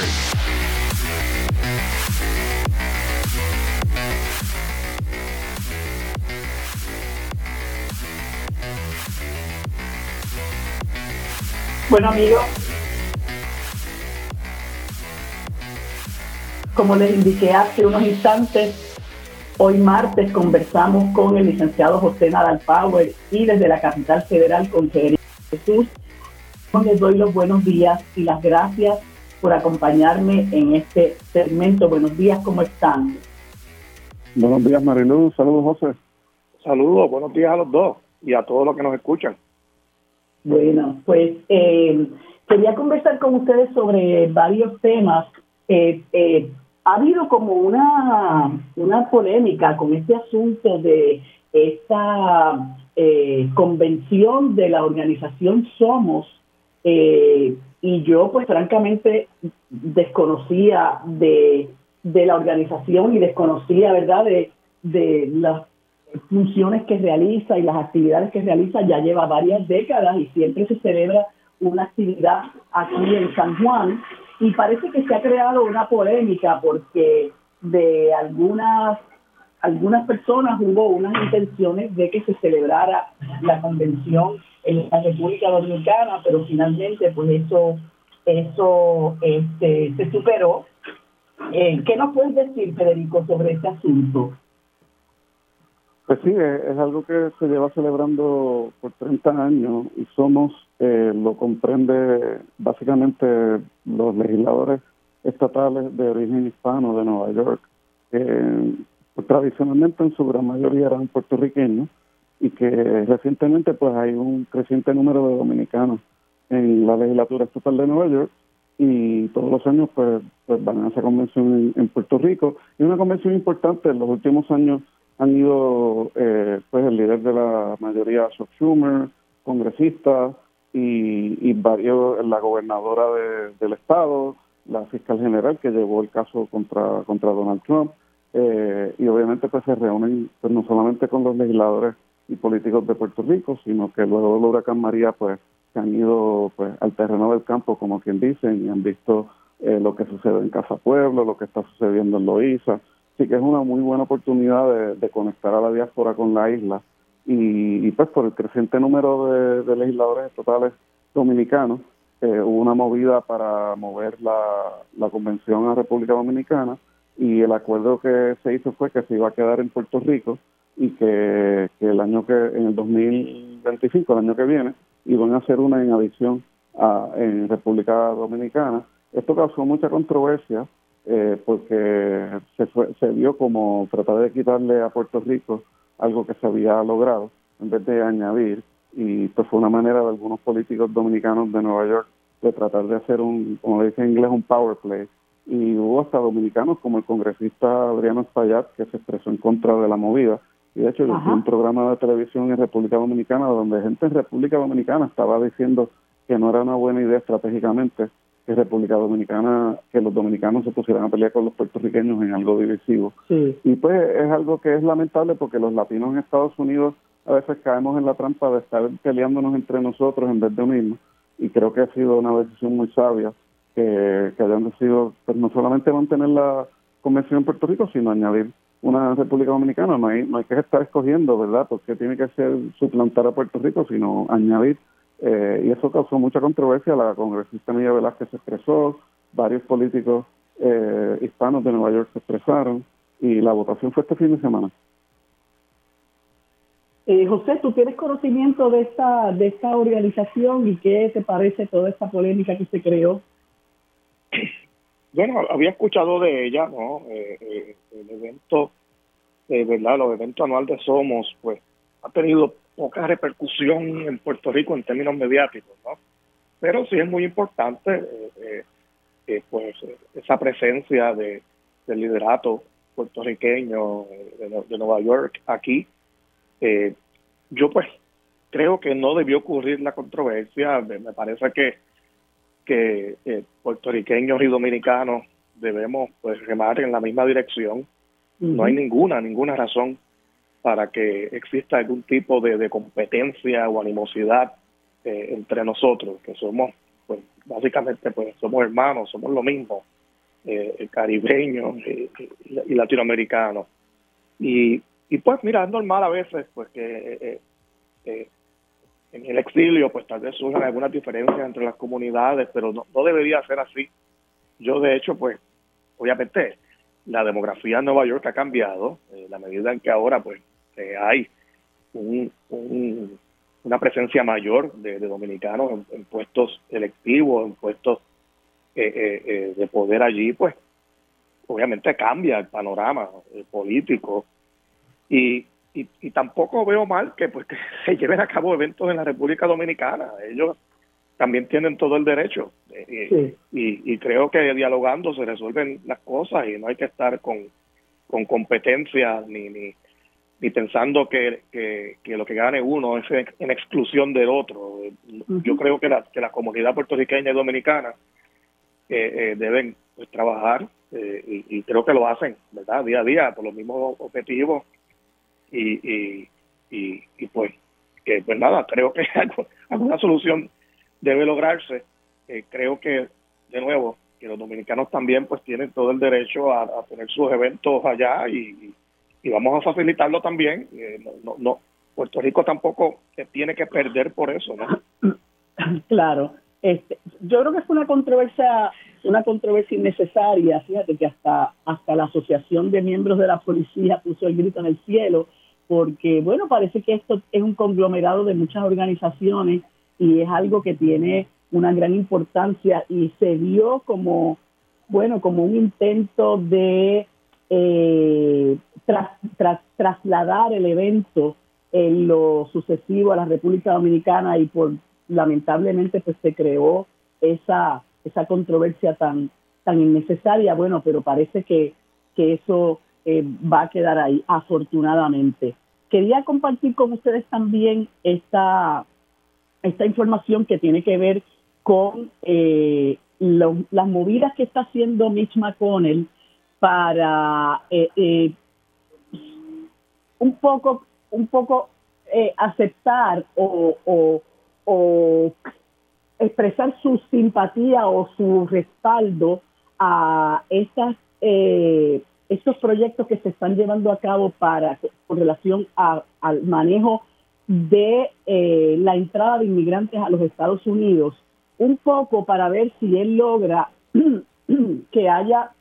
Bueno, amigos, como les indiqué hace unos instantes, hoy martes conversamos con el licenciado José Nadal Power y desde la capital federal con Federico Jesús. Les doy los buenos días y las gracias por acompañarme en este segmento. Buenos días, ¿cómo están? Buenos días, Marilu. Saludos, José. Saludos, buenos días a los dos y a todos los que nos escuchan. Bueno, pues eh, quería conversar con ustedes sobre varios temas. Eh, eh, ha habido como una, una polémica con este asunto de esta convención de la organización Somos, y yo pues francamente desconocía de, la organización y desconocía, ¿verdad?, de, de las funciones que realiza y las actividades que realiza ya lleva varias décadas y siempre se celebra una actividad aquí en San Juan y parece que se ha creado una polémica porque de algunas algunas personas hubo unas intenciones de que se celebrara la convención en la República Dominicana, pero finalmente pues eso eso este, se superó. Eh, ¿Qué nos puedes decir, Federico, sobre este asunto? Pues sí, es, algo que se lleva celebrando por 30 años y somos, eh, lo comprende básicamente los legisladores estatales de origen hispano de Nueva York, que pues, tradicionalmente en su gran mayoría eran puertorriqueños y que recientemente pues hay un creciente número de dominicanos en la legislatura estatal de Nueva York y todos los años pues, pues van a esa convención en, Puerto Rico. Y una convención importante en los últimos años han ido eh, pues el líder de la mayoría Chuck Schumer congresistas y, y varios la gobernadora del estado la fiscal general que llevó el caso contra contra Donald Trump eh, y obviamente pues se reúnen pues, no solamente con los legisladores y políticos de Puerto Rico sino que luego del huracán María pues se han ido pues al terreno del campo como quien dicen y han visto eh, lo que sucede en Casa Pueblo lo que está sucediendo en Loíza. Sí que es una muy buena oportunidad de, conectar a la diáspora con la isla y, pues por el creciente número de, legisladores estatales dominicanos eh, hubo una movida para mover la, la convención a República Dominicana y el acuerdo que se hizo fue que se iba a quedar en Puerto Rico y que, el año que en el 2025 el año que viene iban a hacer una en adición a, en República Dominicana. Esto causó mucha controversia eh, porque se, fue, se vio como tratar de quitarle a Puerto Rico algo que se había logrado en vez de añadir y pues fue una manera de algunos políticos dominicanos de Nueva York de tratar de hacer un, como le dice en inglés, un power play. Y hubo hasta dominicanos como el congresista Adriano Espaillat que se expresó en contra de la movida. Y de hecho yo un programa de televisión en República Dominicana donde gente en República Dominicana estaba diciendo que no era una buena idea estratégicamente que República Dominicana, que los dominicanos se pusieran a pelear con los puertorriqueños en algo divisivo. Y pues es algo que es lamentable porque los latinos en Estados Unidos a veces caemos en la trampa de estar peleándonos entre nosotros en vez de unirnos. Y creo que ha sido una decisión muy sabia que, que hayan decidido pues, no solamente mantener la convención en Puerto Rico, sino añadir una República Dominicana. No hay, no hay que estar escogiendo, ¿verdad? Porque tiene que ser suplantar a Puerto Rico, sino añadir eh, y eso causó mucha controversia. La congresista Miguel Velázquez se expresó, varios políticos eh, hispanos de Nueva York se expresaron y la votación fue este fin de semana. Eh, José, ¿tú tienes conocimiento de esta, de esta organización y qué te parece toda esta polémica que se creó? Bueno, había escuchado de ella, ¿no? el evento, ¿verdad? Los eventos anuales de Somos, pues, ha tenido poca repercusión en Puerto Rico en términos mediáticos, ¿no? Pero sí es muy importante eh, eh, pues esa presencia de, del liderato puertorriqueño de, Nueva York aquí. Eh, yo pues creo que no debió ocurrir la controversia. Me, parece que, que puertorriqueños y dominicanos debemos pues remar en la misma dirección. No hay ninguna, ninguna razón para que exista algún tipo de, competencia o animosidad eh, entre nosotros, que somos, pues básicamente, pues somos hermanos, somos lo mismo, eh, caribeños y, latinoamericanos. Y, y pues mira, es normal a veces, pues que eh, en el exilio, pues tal vez surjan algunas diferencias entre las comunidades, pero no, no debería ser así. Yo, de hecho, pues, obviamente, la demografía en Nueva York ha cambiado, la medida en que ahora, pues, este, hay una presencia mayor de, dominicanos en, puestos electivos, en puestos eh, eh, eh, de poder allí, pues obviamente cambia el panorama político y, y, tampoco veo mal que pues que se lleven a cabo eventos en la República Dominicana. Ellos también tienen todo el derecho y, y, creo que dialogando se resuelven las cosas y no hay que estar con, con competencia ni, ni ni pensando que, que, lo que gane uno es en exclusión del otro. Yo creo que la, que la comunidad puertorriqueña y dominicana eh, deben pues, trabajar y, y, creo que lo hacen, ¿verdad? Día a día, por los mismos objetivos y, y, y, pues que pues nada, creo que alguna solución debe lograrse. Eh, creo que, de nuevo, que los dominicanos también pues tienen todo el derecho a, tener sus eventos allá y, y, vamos a facilitarlo también. Eh, no, no, Puerto Rico tampoco tiene que perder por eso, ¿no? Claro. Este, yo creo que es una controversia, una controversia innecesaria. Fíjate que hasta, hasta la Asociación de Miembros de la Policía puso el grito en el cielo porque, bueno, parece que esto es un conglomerado de muchas organizaciones y es algo que tiene una gran importancia y se vio como, bueno, como un intento de eh, trasladar el evento en lo sucesivo a la República Dominicana y por lamentablemente pues se creó esa esa controversia tan tan innecesaria bueno pero parece que, que eso eh, va a quedar ahí, afortunadamente. Quería compartir con ustedes también esta, esta información que tiene que ver con eh, las movidas que está haciendo Mitch McConnell para eh, un poco, un poco aceptar o, o, expresar su simpatía o su respaldo a estas eh, estos proyectos que se están llevando a cabo para con relación al manejo de eh, la entrada de inmigrantes a los Estados Unidos, un poco para ver si él logra que haya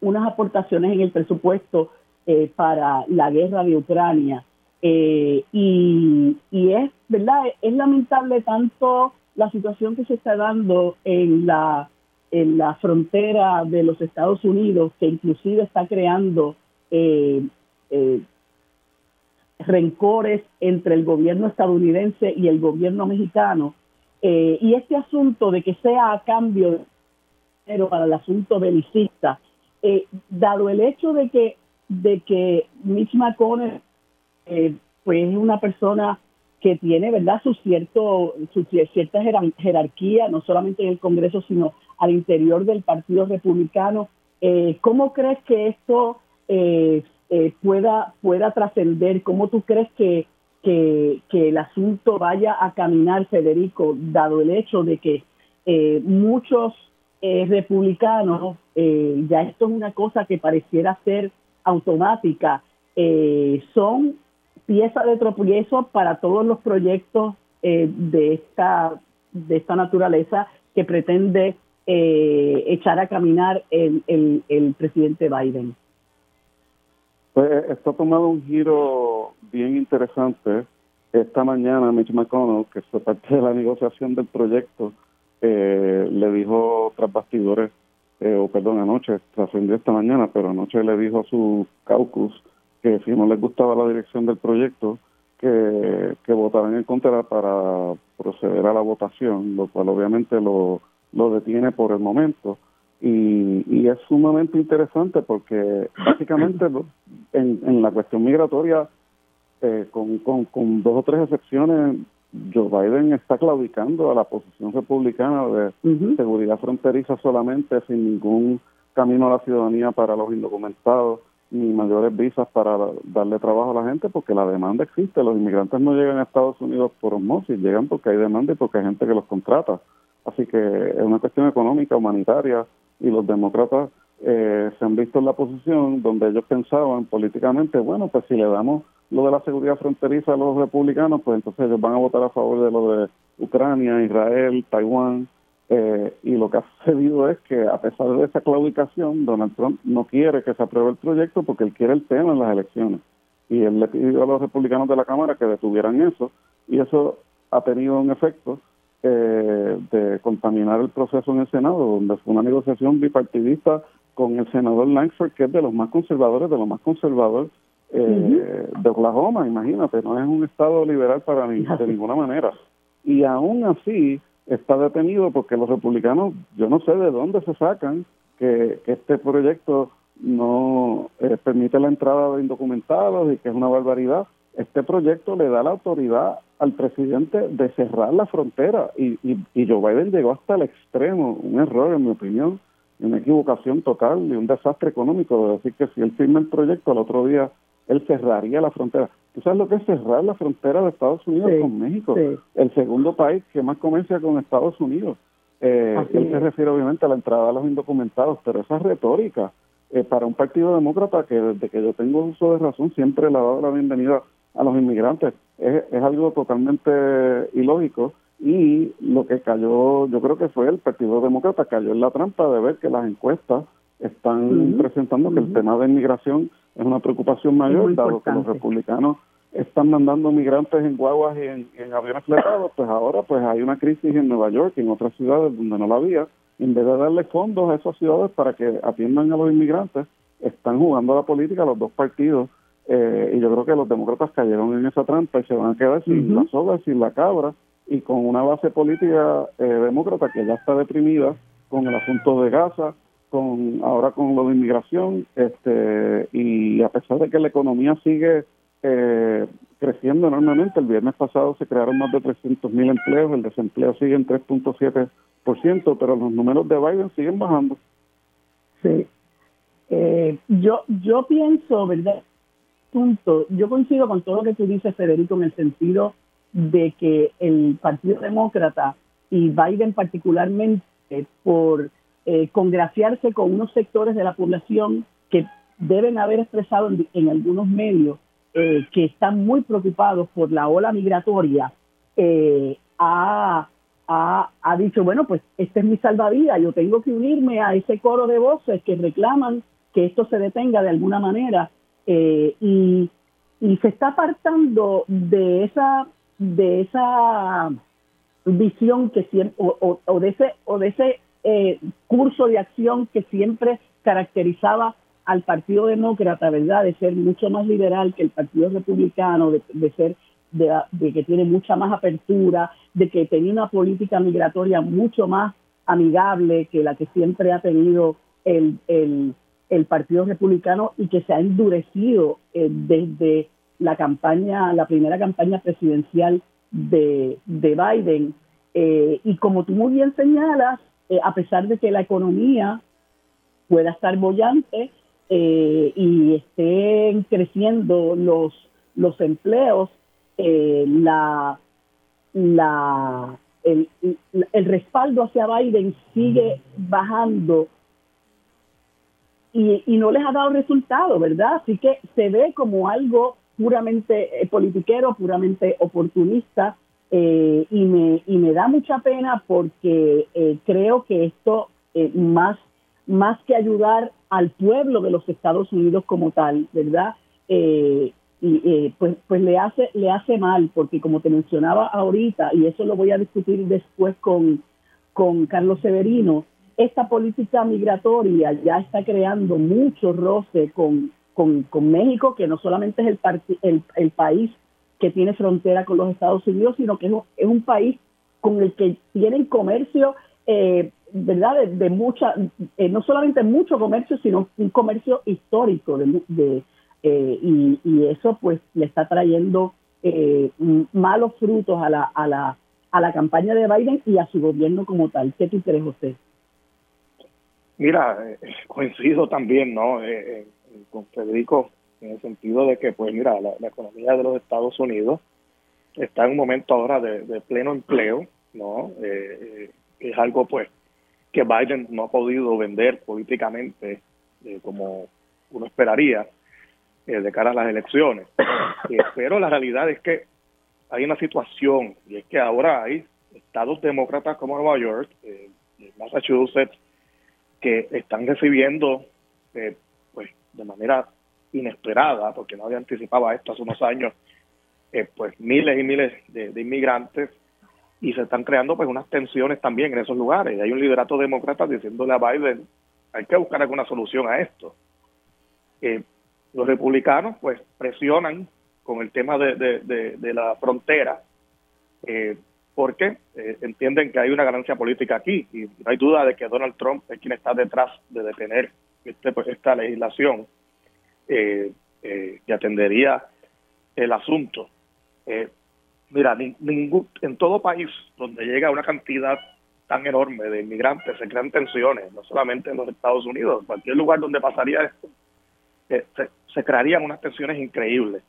unas aportaciones en el presupuesto eh, para la guerra de Ucrania. Eh, y, y es, ¿verdad? Es lamentable tanto la situación que se está dando en la en la frontera de los Estados Unidos, que inclusive está creando eh, eh, rencores entre el gobierno estadounidense y el gobierno mexicano. Eh, y este asunto de que sea a cambio dinero para el asunto belicista, dado el hecho de que, de que Mitch McConnell pues es una persona que tiene, ¿verdad?, su, cierto, su cierta jerarquía, no solamente en el Congreso, sino al interior del Partido Republicano. Eh, ¿Cómo crees que esto eh, eh, pueda, pueda trascender? ¿Cómo tú crees que, que, el asunto vaya a caminar, Federico, dado el hecho de que muchos republicanos, ya esto es una cosa que pareciera ser automática, son pieza de tropiezo para todos los proyectos eh, de esta de esta naturaleza que pretende eh, echar a caminar el, el, presidente Biden. Pues eh, esto ha tomado un giro bien interesante. Esta mañana Mitch McConnell, que fue parte de la negociación del proyecto, le dijo tras bastidores, o perdón, anoche, trascendió esta mañana, pero anoche le dijo a su caucus que si no les gustaba la dirección del proyecto, que, que votaran en contra para proceder a la votación, lo cual obviamente lo, lo detiene por el momento. Y, y es sumamente interesante porque básicamente en, en la cuestión migratoria, eh, con, con, con dos o tres excepciones, Joe Biden está claudicando a la posición republicana de seguridad fronteriza solamente, sin ningún camino a la ciudadanía para los indocumentados ni mayores visas para darle trabajo a la gente porque la demanda existe. Los inmigrantes no llegan a Estados Unidos por osmosis, llegan porque hay demanda y porque hay gente que los contrata. Así que es una cuestión económica, humanitaria y los demócratas eh, se han visto en la posición donde ellos pensaban políticamente, bueno, pues si le damos lo de la seguridad fronteriza a los republicanos, pues entonces ellos van a votar a favor de lo de Ucrania, Israel, Taiwán, eh, y lo que ha sucedido es que a pesar de esa claudicación, Donald Trump no quiere que se apruebe el proyecto porque él quiere el tema en las elecciones. Y él le pidió a los republicanos de la Cámara que detuvieran eso y eso ha tenido un efecto eh, de contaminar el proceso en el Senado, donde fue una negociación bipartidista con el senador Langford, que es de los más conservadores, de los más conservadores eh, de Oklahoma, imagínate, no es un estado liberal para ni, de ninguna manera. Y aún así, está detenido porque los republicanos, yo no sé de dónde se sacan que, este proyecto no eh, permite la entrada de indocumentados y que es una barbaridad. Este proyecto le da la autoridad al presidente de cerrar la frontera y, y, y Joe Biden llegó hasta el extremo, un error en mi opinión, una equivocación total y un desastre económico de decir que si él firma el proyecto al otro día él cerraría la frontera. ¿Tú sabes lo que es cerrar la frontera de Estados Unidos con México? El segundo país que más comercia con Estados Unidos. Eh, él se refiere obviamente a la entrada de los indocumentados, pero esa retórica eh, para un partido demócrata que desde que yo tengo uso de razón siempre le ha dado la bienvenida a los inmigrantes. Es, es algo totalmente ilógico y lo que cayó, yo creo que fue el Partido Demócrata, cayó en la trampa de ver que las encuestas están presentando que el tema de inmigración es una preocupación mayor, dado que los republicanos están mandando migrantes en guaguas y en, aviones fletados, pues ahora pues hay una crisis en Nueva York y en otras ciudades donde no la había. En vez de darle fondos a esas ciudades para que atiendan a los inmigrantes, están jugando a la política los dos partidos eh, y yo creo que los demócratas cayeron en esa trampa y se van a quedar sin la soga, sin la cabra y con una base política eh, demócrata que ya está deprimida con el asunto de Gaza, con ahora con lo de inmigración, este y a pesar de que la economía sigue eh, creciendo enormemente, el viernes pasado se crearon más de 300 mil empleos, el desempleo sigue en 3.7%, pero los números de Biden siguen bajando. Sí. Eh, yo, yo pienso, ¿verdad? Punto. Yo coincido con todo lo que tú dices, Federico, en el sentido de que el Partido Demócrata y Biden particularmente por eh, congraciarse con unos sectores de la población que deben haber expresado en, algunos medios eh, que están muy preocupados por la ola migratoria, eh, ha, ha, dicho, bueno, pues este es mi salvavidas, yo tengo que unirme a ese coro de voces que reclaman que esto se detenga de alguna manera y, y se está apartando de esa de esa visión que siempre o, o, de ese o de ese eh, curso de acción que siempre caracterizaba al Partido Demócrata, ¿verdad? De ser mucho más liberal que el Partido Republicano, de, de ser de, de, que tiene mucha más apertura, de que tenía una política migratoria mucho más amigable que la que siempre ha tenido el, el, el Partido Republicano y que se ha endurecido eh, desde la campaña, la primera campaña presidencial de, de Biden. Eh, y como tú muy bien señalas, eh, a pesar de que la economía pueda estar bollante y estén creciendo los, los empleos, la, la, el, el respaldo hacia Biden sigue bajando y, y, no les ha dado resultado, ¿verdad? Así que se ve como algo puramente eh, politiquero, puramente oportunista, eh, y, me, y me da mucha pena porque eh, creo que esto, más, más que ayudar al pueblo de los Estados Unidos como tal, ¿verdad? y, pues, pues le hace, le hace mal, porque como te mencionaba ahorita, y eso lo voy a discutir después con, con Carlos Severino, esta política migratoria ya está creando mucho roce con, con, México, que no solamente es el, el, país que tiene frontera con los Estados Unidos, sino que es, un país con el que tienen comercio, eh, ¿verdad? De, mucha, eh, no solamente mucho comercio, sino un comercio histórico de, eh, y, y, eso pues le está trayendo malos frutos a la, a, la, a la campaña de Biden y a su gobierno como tal. ¿Qué tú crees, José? Mira, coincido también, ¿no? con Federico en el sentido de que, pues mira, la, economía de los Estados Unidos está en un momento ahora de, pleno empleo, ¿no? Eh, eh, es algo, pues, que Biden no ha podido vender políticamente eh, como uno esperaría de cara a las elecciones. pero la realidad es que hay una situación, y es que ahora hay estados demócratas como Nueva York, Massachusetts, que están recibiendo de manera inesperada, porque nadie anticipaba esto hace unos años, eh, pues miles y miles de, inmigrantes y se están creando pues unas tensiones también en esos lugares. Hay un liderato demócrata diciéndole a Biden, hay que buscar alguna solución a esto. Eh, los republicanos pues presionan con el tema de, de, la frontera eh, porque eh, entienden que hay una ganancia política aquí y no hay duda de que Donald Trump es quien está detrás de detener este, pues, esta legislación eh, eh, que atendería el asunto. Eh, mira, en todo país donde llega una cantidad tan enorme de inmigrantes se crean tensiones, no solamente en los Estados Unidos, en cualquier lugar donde pasaría esto, se, se, crearían unas tensiones increíbles.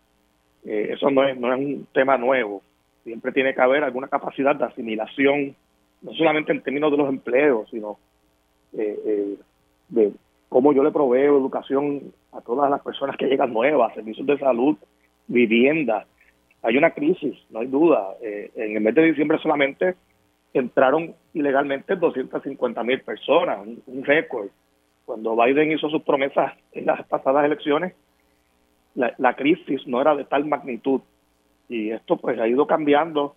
eso no es, no es un tema nuevo, siempre tiene que haber alguna capacidad de asimilación, no solamente en términos de los empleos, sino de cómo yo le proveo educación a todas las personas que llegan nuevas, servicios de salud, vivienda. Hay una crisis, no hay duda. Eh, en el mes de diciembre solamente entraron ilegalmente 250 mil personas, un, récord. Cuando Biden hizo sus promesas en las pasadas elecciones, la, crisis no era de tal magnitud. Y esto pues ha ido cambiando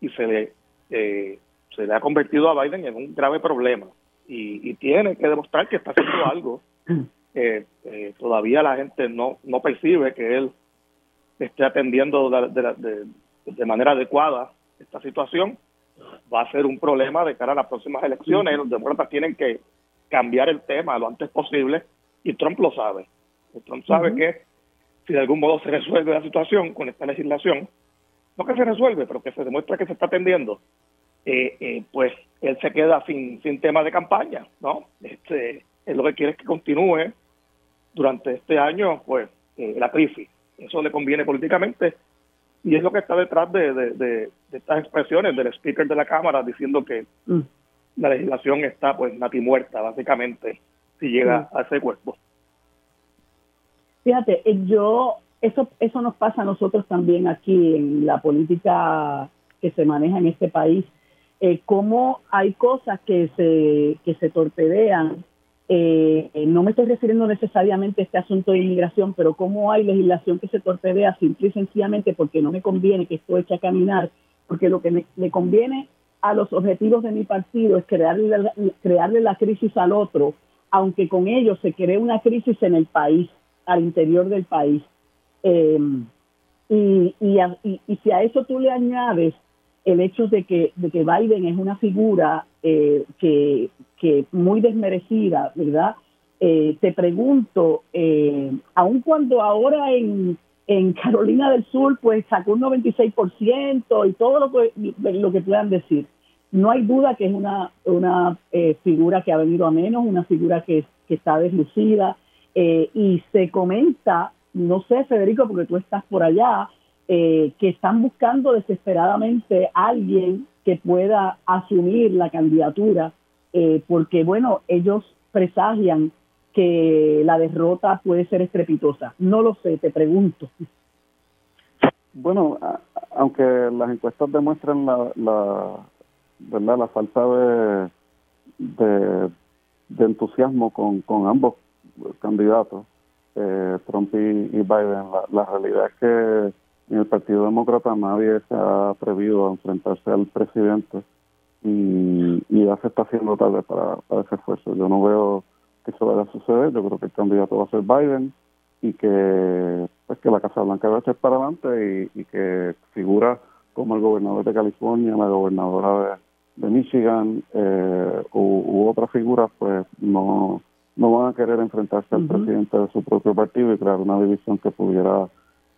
y se le, eh, se le ha convertido a Biden en un grave problema y, tiene que demostrar que está haciendo algo. Eh, eh, todavía la gente no, no percibe que él esté atendiendo de, de, manera adecuada esta situación. Va a ser un problema de cara a las próximas elecciones. Los demócratas tienen que cambiar el tema lo antes posible y Trump lo sabe. Trump sabe que si de algún modo se resuelve la situación con esta legislación, no que se resuelve, pero que se demuestra que se está atendiendo, eh, eh, pues él se queda sin, sin tema de campaña, ¿no? Este, él lo que quiere es que continúe durante este año, pues, eh, la crisis. Eso le conviene políticamente y es lo que está detrás de, de, estas expresiones del speaker de la Cámara diciendo que mm. la legislación está, pues, muerta, básicamente, si llega mm. a ese cuerpo. Fíjate, yo, eso, eso nos pasa a nosotros también aquí en la política que se maneja en este país eh, cómo hay cosas que se, que se torpedean. Eh, no me estoy refiriendo necesariamente a este asunto de inmigración, pero cómo hay legislación que se torpedea simple y sencillamente porque no me conviene que esto eche a caminar, porque lo que me, conviene a los objetivos de mi partido es crearle crearle la crisis al otro, aunque con ello se cree una crisis en el país, al interior del país. Eh, y, y, y, si a eso tú le añades el hecho de que, de que Biden es una figura eh, que, que muy desmerecida, ¿verdad? Eh, te pregunto, eh, aun cuando ahora en, en Carolina del Sur pues sacó un 96% y todo lo que, lo que puedan decir, no hay duda que es una, una eh, figura que ha venido a menos, una figura que, que está deslucida y se comenta, no sé Federico, porque tú estás por allá, eh, que están buscando desesperadamente a alguien que pueda asumir la candidatura, eh, porque bueno, ellos presagian que la derrota puede ser estrepitosa. No lo sé, te pregunto. Bueno, aunque las encuestas demuestran la, la verdad la falta de, de, entusiasmo con, con ambos candidatos, eh, Trump y, Biden, la realidad es que en el Partido Demócrata nadie se ha atrevido a enfrentarse al presidente y, ya se está haciendo tarde para, para ese esfuerzo. Yo no veo que eso vaya a suceder. Yo creo que el candidato va a ser Biden y que pues que la Casa Blanca va a echar para adelante y, que figura como el gobernador de California, la gobernadora de, Michigan eh, u, otras figuras, pues no, no van a querer enfrentarse al presidente de su propio partido y crear una división que pudiera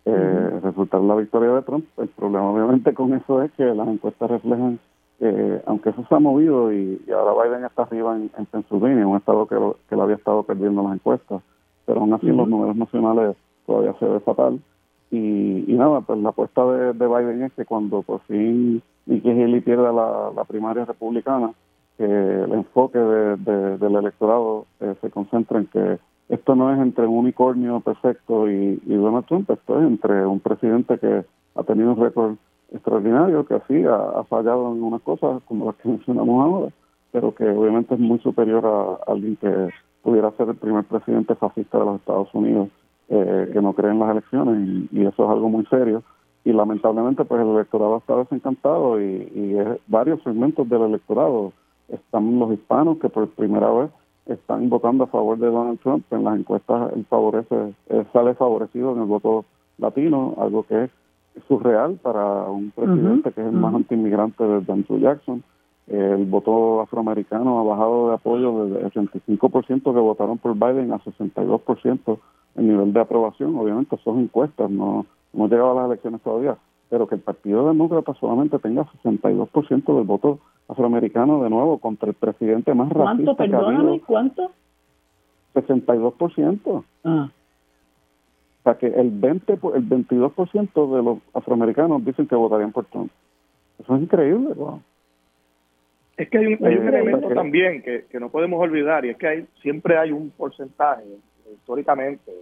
eh, resultar la victoria de Trump. El problema obviamente con eso es que las encuestas reflejan, eh, aunque eso se ha movido y, ahora Biden está arriba en, Pennsylvania, un estado que, lo, que había estado perdiendo las encuestas, pero aún así los números nacionales todavía se ve fatal. Y, nada, pues la apuesta de, Biden es que cuando por fin Nikki Haley pierda la, primaria republicana, que el enfoque del electorado eh, se concentra en que esto no es entre un unicornio perfecto y, Donald Trump, esto es entre un presidente que ha tenido un récord extraordinario, que así ha, fallado en unas cosas como las que mencionamos ahora, pero que obviamente es muy superior a, alguien que pudiera ser el primer presidente fascista de los Estados Unidos eh, que no cree en las elecciones y, eso es algo muy serio. Y lamentablemente pues el electorado está desencantado y, y varios segmentos del electorado están los hispanos que por primera vez están votando a favor de Donald Trump. En las encuestas él favorece, sale favorecido en el voto latino, algo que es surreal para un presidente que es el más anti-inmigrante desde Andrew Jackson. el voto afroamericano ha bajado de apoyo desde el 85% que votaron por Biden a 62% el nivel de aprobación. Obviamente, son encuestas, no hemos llegado a las elecciones todavía, pero que el Partido Demócrata solamente tenga 62% del voto afroamericano de nuevo contra el presidente más racista. ¿Cuánto, perdóname, cuánto? 62%. Ah. O sea que el 20, el 22% de los afroamericanos dicen que votarían por Trump. Eso es increíble, Es que hay un, hay un eh, elemento también que, que, no podemos olvidar y es que hay, siempre hay un porcentaje históricamente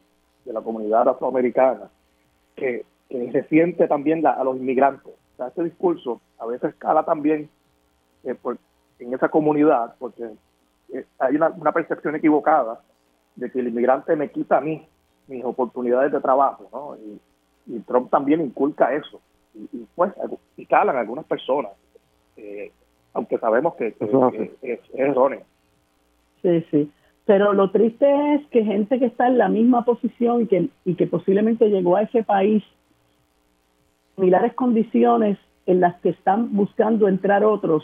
de la comunidad afroamericana que, que se siente también a los inmigrantes. O sea, este discurso a veces escala también eh, en esa comunidad porque eh, hay una, una percepción equivocada de que el inmigrante me quita a mí mis oportunidades de trabajo, ¿no? Y, Trump también inculca eso. Y, pues, y calan algunas personas, eh, aunque sabemos que, es, erróneo. Sí, sí. Pero lo triste es que gente que está en la misma posición y que, y que posiblemente llegó a ese país, similares condiciones en las que están buscando entrar otros,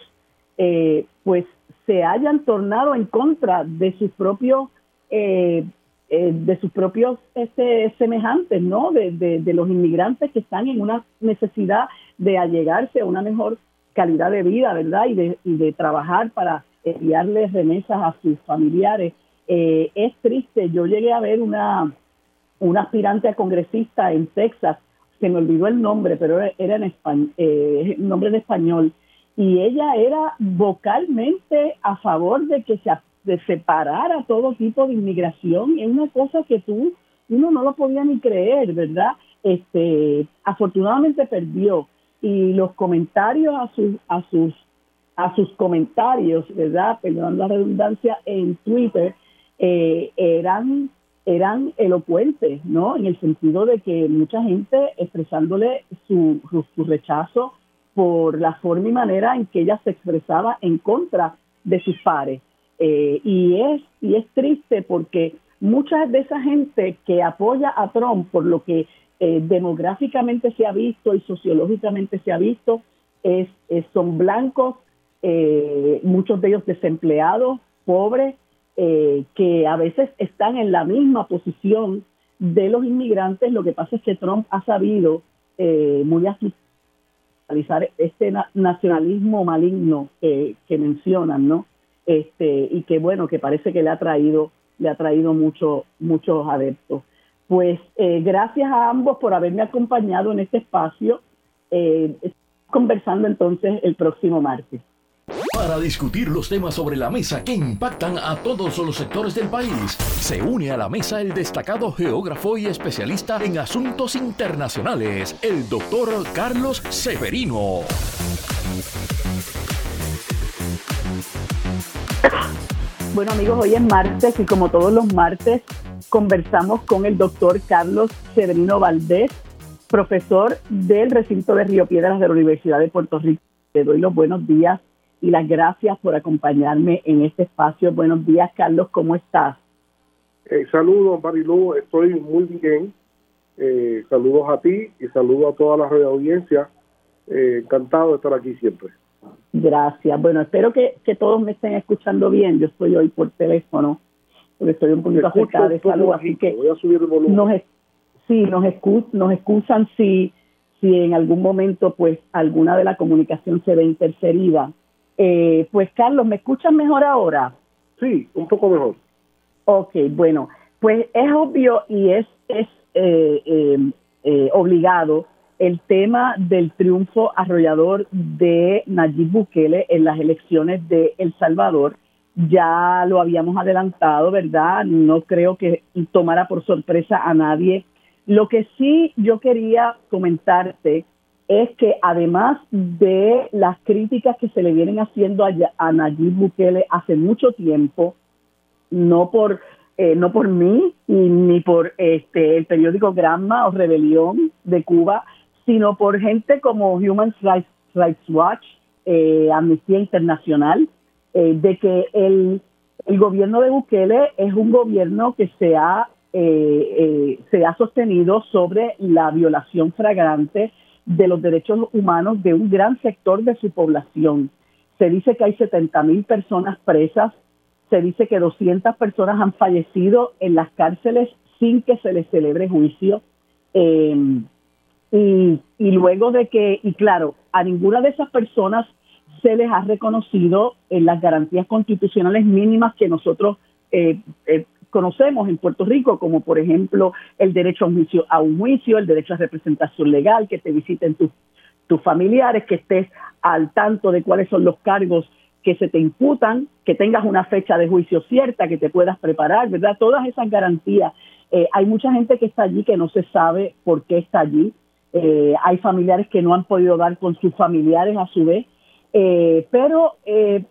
eh, pues se hayan tornado en contra de sus propios eh, eh, de sus propios este, semejantes, ¿no? De, los inmigrantes que están en una necesidad de allegarse a una mejor calidad de vida, ¿verdad? Y de, y de trabajar para enviarles remesas a sus familiares. Eh, es triste, yo llegué a ver una, una aspirante a congresista en Texas, se me olvidó el nombre, pero era en español, eh, nombre en español, y ella era vocalmente a favor de que se de separar a todo tipo de inmigración es una cosa que tú uno no lo podía ni creer, ¿verdad? Este, afortunadamente perdió y los comentarios a sus a sus a sus comentarios, ¿verdad? Perdón la redundancia en Twitter eh, eran eran elocuentes, ¿no? En el sentido de que mucha gente expresándole su, su rechazo por la forma y manera en que ella se expresaba en contra de sus pares. Eh, y, es, y es triste porque mucha de esa gente que apoya a Trump por lo que eh, demográficamente se ha visto y sociológicamente se ha visto, es, son blancos, eh, muchos de ellos desempleados, pobres, que a veces están en la misma posición de los inmigrantes. Lo que pasa es que Trump ha sabido muy realizar este nacionalismo maligno que mencionan, ¿no? este, y que bueno, que parece que le ha traído, le ha traído mucho, muchos adeptos. Pues eh, gracias a ambos por haberme acompañado en este espacio. Eh, conversando entonces el próximo martes. Para discutir los temas sobre la mesa que impactan a todos los sectores del país, se une a la mesa el destacado geógrafo y especialista en asuntos internacionales, el doctor Carlos Severino. Bueno amigos, hoy es martes y como todos los martes conversamos con el doctor Carlos Severino Valdés, profesor del recinto de Río Piedras de la Universidad de Puerto Rico. Le doy los buenos días y las gracias por acompañarme en este espacio. Buenos días Carlos, ¿cómo estás? Eh, saludos Marilu, estoy muy bien. Eh, saludos a ti y saludos a toda la audiencia. Eh, encantado de estar aquí siempre. Gracias. Bueno, espero que, todos me estén escuchando bien. Yo estoy hoy por teléfono, porque estoy un poquito afectada de salud, así que voy a subir el volumen. Nos, sí, nos, nos excusan si, si en algún momento pues alguna de la comunicación se ve interferida. Eh, pues Carlos, ¿me escuchan mejor ahora? Sí, un poco mejor. Ok, bueno, pues es obvio y es, es eh, eh, obligado el tema del triunfo arrollador de Nayib Bukele en las elecciones de El Salvador. Ya lo habíamos adelantado, ¿verdad? No creo que tomara por sorpresa a nadie. Lo que sí yo quería comentarte es que además de las críticas que se le vienen haciendo a, a Nayib Bukele hace mucho tiempo, no por eh, no por mí ni por este el periódico Granma o Rebelión de Cuba, sino por gente como Human Rights, Watch, eh, Amnistía Internacional, eh, de que el, el, gobierno de Bukele es un gobierno que se ha, eh, se ha sostenido sobre la violación fragrante de los derechos humanos de un gran sector de su población. Se dice que hay 70 mil personas presas, se dice que 200 personas han fallecido en las cárceles sin que se les celebre juicio. Y, y, luego de que, y claro, a ninguna de esas personas se les ha reconocido en las garantías constitucionales mínimas que nosotros eh, eh, conocemos en Puerto Rico, como por ejemplo el derecho a un juicio, a un juicio el derecho a representación legal, que te visiten tus, familiares, que estés al tanto de cuáles son los cargos que se te imputan, que tengas una fecha de juicio cierta, que te puedas preparar, ¿verdad? Todas esas garantías. Eh, hay mucha gente que está allí que no se sabe por qué está allí. Eh, hay familiares que no han podido dar con sus familiares a su vez. Eh, pero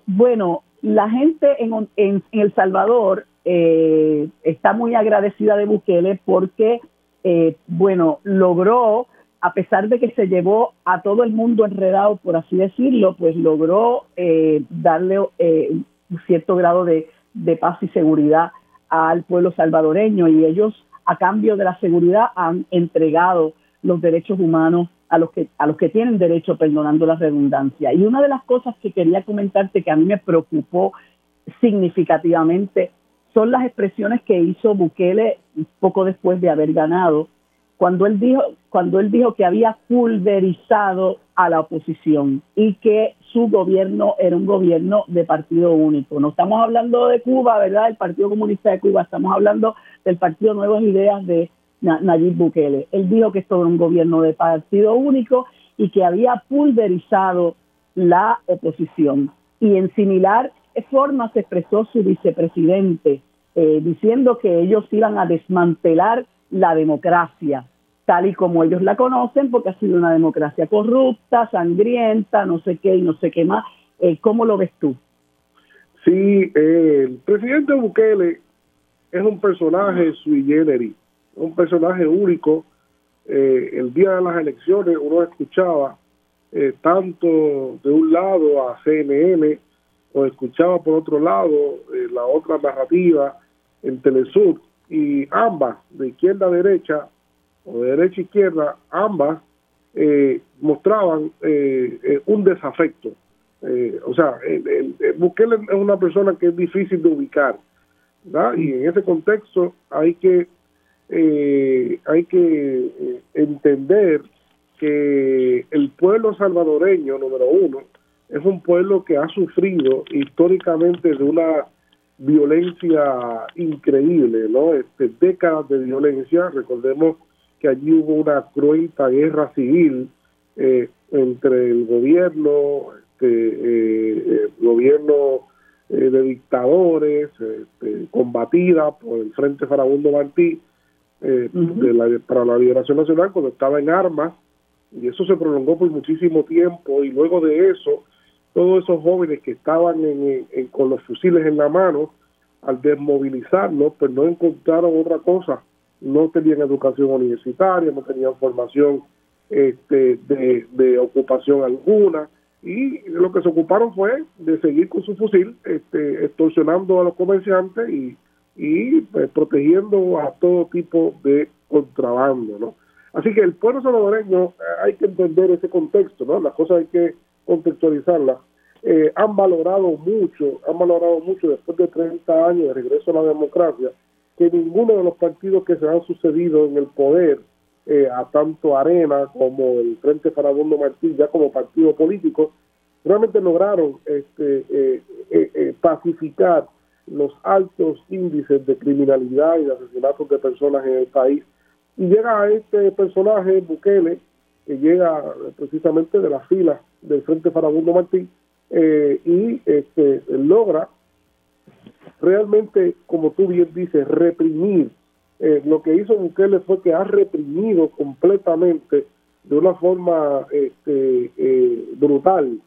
bueno, la gente en, en, El Salvador está muy agradecida de Bukele porque, bueno, logró a pesar de que se llevó a todo el mundo enredado, por así decirlo, pues logró eh, darle eh, un cierto grado de, paz y seguridad al pueblo salvadoreño y ellos a cambio de la seguridad han entregado los derechos humanos a los que a los que tienen derecho, perdonando la redundancia. Y una de las cosas que quería comentarte que a mí me preocupó significativamente son las expresiones que hizo Bukele poco después de haber ganado cuando él dijo cuando él dijo que había pulverizado a la oposición y que su gobierno era un gobierno de partido único. No estamos hablando de Cuba, ¿verdad? El Partido Comunista de Cuba, estamos hablando del Partido Nuevas Ideas de Nayib Bukele. Él dijo que esto era un gobierno de partido único y que había pulverizado la oposición. Y en similar forma se expresó su vicepresidente, eh, diciendo que ellos iban a desmantelar la democracia, tal y como ellos la conocen, porque ha sido una democracia corrupta, sangrienta, no sé qué y no sé qué más. Eh, ¿Cómo lo ves tú? Sí, el presidente Bukele es un personaje sui generis, un personaje único. Eh, el día de las elecciones uno escuchaba eh, tanto de un lado a CNN o escuchaba por otro lado la otra narrativa en Telesur y ambas, de izquierda a derecha o de derecha a izquierda, ambas eh, mostraban eh, eh, un desafecto. o sea, el, Bukele es una persona que es difícil de ubicar, y en ese contexto hay que hay que entender que el pueblo salvadoreño, número uno, es un pueblo que ha sufrido históricamente de una violencia increíble, ¿no? Este, décadas de violencia. Recordemos que allí hubo una cruenta guerra civil eh, entre el gobierno, este, eh, el gobierno eh, de dictadores, este, combatida por el Frente Farabundo Martí de para la Liberación Nacional cuando estaba en armas, y eso se prolongó por muchísimo tiempo, y luego de eso todos esos jóvenes que estaban con los fusiles en la mano, al desmovilizarlos, pues no encontraron otra cosa. No tenían educación universitaria, no tenían formación este, de, ocupación alguna, y lo que se ocuparon fue de seguir con su fusil, este, extorsionando a los comerciantes y, y pues, protegiendo a todo tipo de contrabando, ¿no? Así que el pueblo salvadoreño eh, hay que entender ese contexto, ¿no? Las cosas hay que contextualizarla, eh, han valorado mucho, han valorado mucho después de 30 años de regreso a la democracia, que ninguno de los partidos que se han sucedido en el poder, eh, a tanto Arena como el Frente Farabundo Martín, ya como partido político, realmente lograron este, eh, pacificar los altos índices de criminalidad y de asesinatos de personas en el país. Y llega a este personaje, Bukele, que llega precisamente de las filas del Frente Farabundo Martín eh, y este, logra realmente, como tú bien dices, reprimir. Eh, lo que hizo Bukele fue que ha reprimido completamente de una forma este, eh, brutal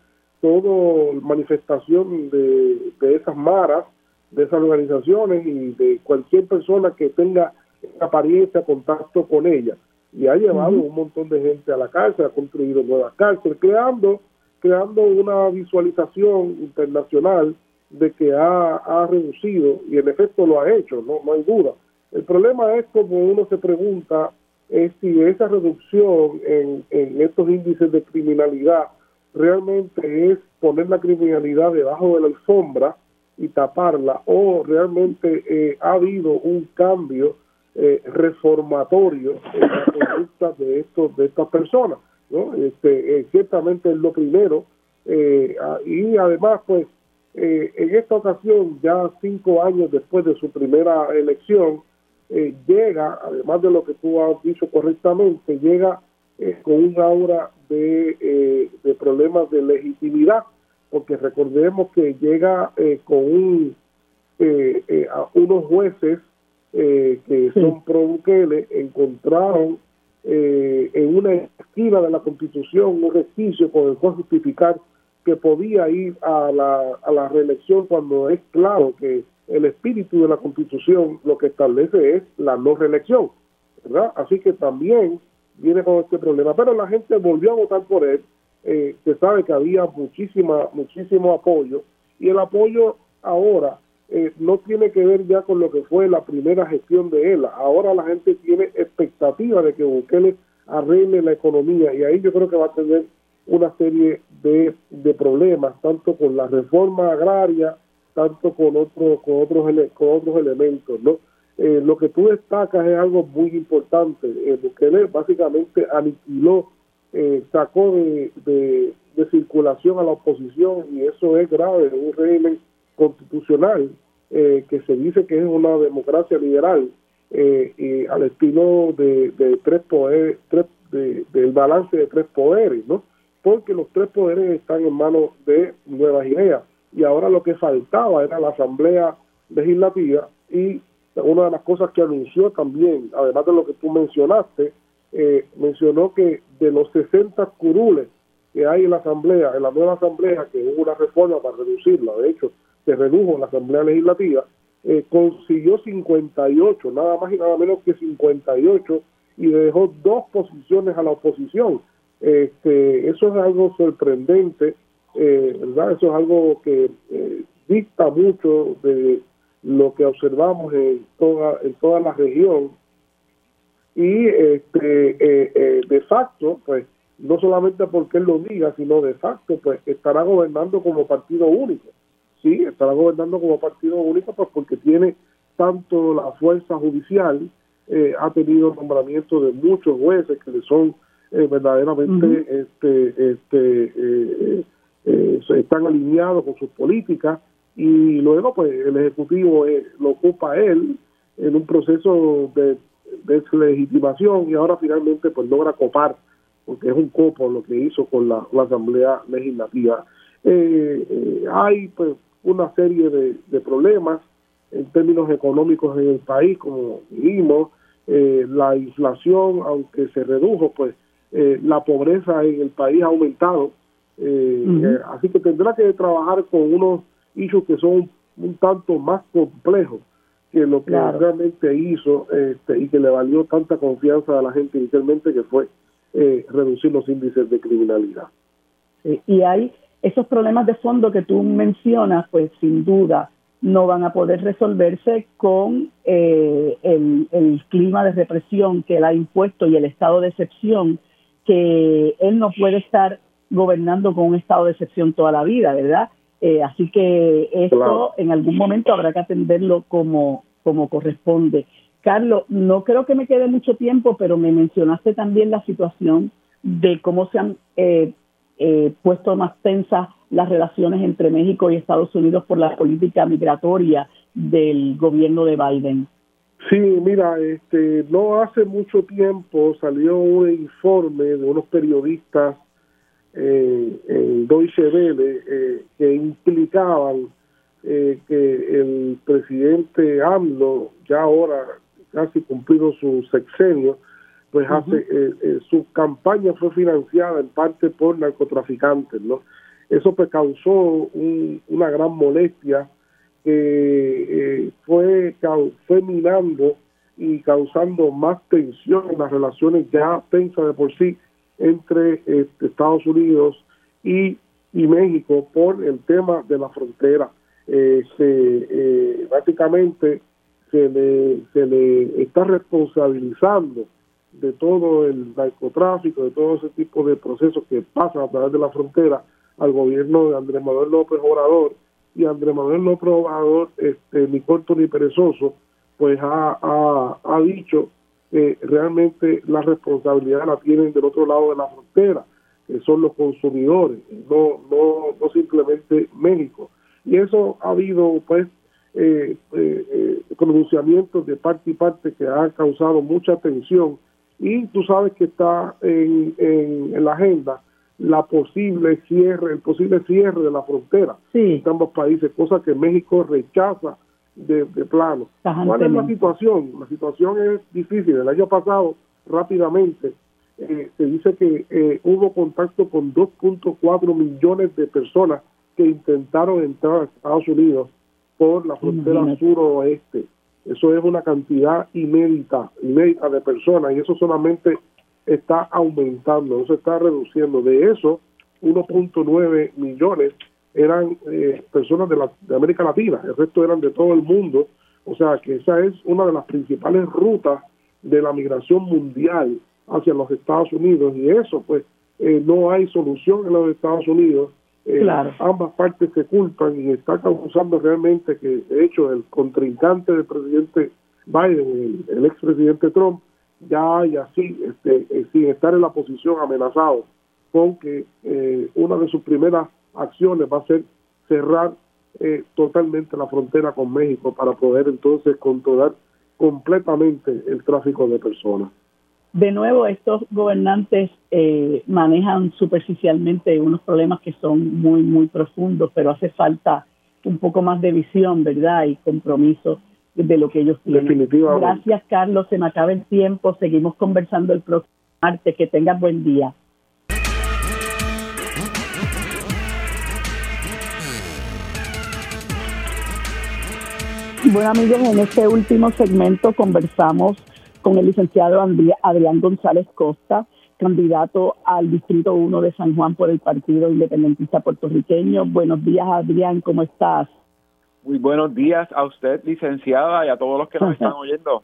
toda manifestación de, de esas maras, de esas organizaciones y de cualquier persona que tenga apariencia, contacto con ella y ha llevado un montón de gente a la cárcel, ha construido nuevas cárceles, creando, creando una visualización internacional de que ha, reducido, y en efecto lo ha hecho, no, no hay duda. El problema es como uno se pregunta, es si esa reducción en, en estos índices de criminalidad realmente es poner la criminalidad debajo de la alfombra y taparla o realmente eh, ha habido un cambio eh, reformatorio en la conducta de estos de estas personas no este eh, ciertamente es lo primero ah, y además pues en esta ocasión ya cinco años después de su primera elección llega además de lo que tú has dicho correctamente llega con un aura de, de problemas de legitimidad porque recordemos que llega eh, con un, eh, eh, a unos jueces que son pro Bukele, encontraron en una esquina de la Constitución un resquicio con el cual justificar que podía ir a la, a la reelección cuando es claro que el espíritu de la Constitución lo que establece es la no reelección, ¿verdad? Así que también viene con este problema, pero la gente volvió a votar por él. Eh, se sabe que había muchísima, muchísimo apoyo. Y el apoyo ahora eh, no tiene que ver ya con lo que fue la primera gestión de él. Ahora la gente tiene expectativa de que Bukele arregle la economía y ahí yo creo que va a tener una serie de, de problemas, tanto con la reforma agraria, tanto con, otros con, otros, con otros elementos. ¿no? Eh, lo que tú destacas es algo muy importante. Eh, Bukele básicamente aniquiló eh, sacó de, de, circulación a la oposición y eso es grave un régimen constitucional eh, que se dice que es una democracia liberal eh, y al estilo de, de tres poderes, tres, del balance de tres poderes, ¿no? Porque los tres poderes están en manos de nuevas ideas y ahora lo que faltaba era la Asamblea Legislativa y una de las cosas que anunció también, además de lo que tú mencionaste, eh, mencionó que de los 60 curules que hay en la Asamblea, en la nueva Asamblea, que hubo una reforma para reducirla, de hecho, se redujo la Asamblea Legislativa, eh, consiguió 58, nada más y nada menos que 58, y dejó dos posiciones a la oposición. Este, eso es algo sorprendente, eh, ¿verdad? Eso es algo que eh, dicta mucho de lo que observamos en toda, en toda la región y este eh, eh, de facto pues no solamente porque él lo diga sino de facto pues estará gobernando como partido único sí estará gobernando como partido único pues porque tiene tanto la fuerza judicial eh, ha tenido nombramiento de muchos jueces que le son verdaderamente este este están alineados con sus políticas y luego pues el ejecutivo lo ocupa él en un proceso de deslegitimación y ahora finalmente pues logra copar, porque es un copo lo que hizo con la, Asamblea Legislativa. Eh, eh, hay pues una serie de, problemas en términos económicos en el país, como vimos, eh, la inflación, aunque se redujo, pues la pobreza en el país ha aumentado, así que tendrá que trabajar con unos issues que son un tanto más complejos que lo que realmente hizo este, y que le valió tanta confianza a la gente inicialmente que fue eh, reducir los índices de criminalidad. y hay esos problemas de fondo que tú mencionas, pues sin duda no van a poder resolverse con eh, el, el clima de represión que él ha impuesto y el estado de excepción, que él no puede estar gobernando con un estado de excepción toda la vida, ¿verdad? Eh, así que esto en algún momento habrá que atenderlo como, como corresponde. Carlos, no creo que me quede mucho tiempo, pero me mencionaste también la situación de cómo se han eh, eh, puesto más tensas las relaciones entre México y Estados Unidos por la política migratoria del gobierno de Biden. Sí, mira, este, no hace mucho tiempo salió un informe de unos periodistas eh, en Deutsche Welle eh, que implicaban eh, que el presidente AMLO, ya ahora casi cumplido su sexenio, pues hace eh, su campaña fue financiada en parte por narcotraficantes, ¿no? Eso pues causó una gran molestia que fue, fue minando y causando más tensión en las relaciones ya tensas de por sí entre este, Estados Unidos y, México por el tema de la frontera. Eh, se, eh, básicamente se le, se le está responsabilizando de todo el narcotráfico, de todo ese tipo de procesos que pasan a través de la frontera al gobierno de Andrés Manuel López Obrador y Andrés Manuel López Obrador, este, ni corto ni perezoso, pues ha, ha, ha dicho que realmente la responsabilidad la tienen del otro lado de la frontera, que son los consumidores, no, no, no simplemente México. Y eso ha habido pues eh, eh, eh, pronunciamientos de parte y parte que han causado mucha tensión y tú sabes que está en, en, la agenda la posible cierre, el posible cierre de la frontera sí. en ambos países, cosa que México rechaza de, plano. ¿Cuál es la situación? La situación es difícil. El año pasado, rápidamente, eh, se dice que eh, hubo contacto con 2.4 millones de personas que intentaron entrar a Estados Unidos por la frontera suroeste. Eso es una cantidad inédita, inédita de personas y eso solamente está aumentando, no se está reduciendo. De eso, 1.9 millones eran eh, personas de, la, de América Latina, el resto eran de todo el mundo. O sea que esa es una de las principales rutas de la migración mundial hacia los Estados Unidos y eso pues eh, no hay solución en los Estados Unidos. Eh, ambas partes se culpan y está causando realmente que de hecho el contrincante del presidente Biden, el, el expresidente Trump, ya haya así, este, sin estar en la posición amenazado con que una de sus primeras acciones va a ser cerrar eh, totalmente la frontera con México para poder entonces controlar completamente el tráfico de personas. De nuevo, estos gobernantes eh, manejan superficialmente unos problemas que son muy, muy profundos, pero hace falta un poco más de visión, ¿verdad? Y compromiso de lo que ellos tienen. Definitivamente. Gracias, Carlos. Se me acaba el tiempo. Seguimos conversando el próximo martes. Que tengas buen día. Bueno amigos, en este último segmento conversamos con el licenciado Adrián González Costa, candidato al Distrito 1 de San Juan por el Partido Independentista Puertorriqueño. Buenos días Adrián, ¿cómo estás? Muy buenos días a usted, licenciada, y a todos los que nos están oyendo.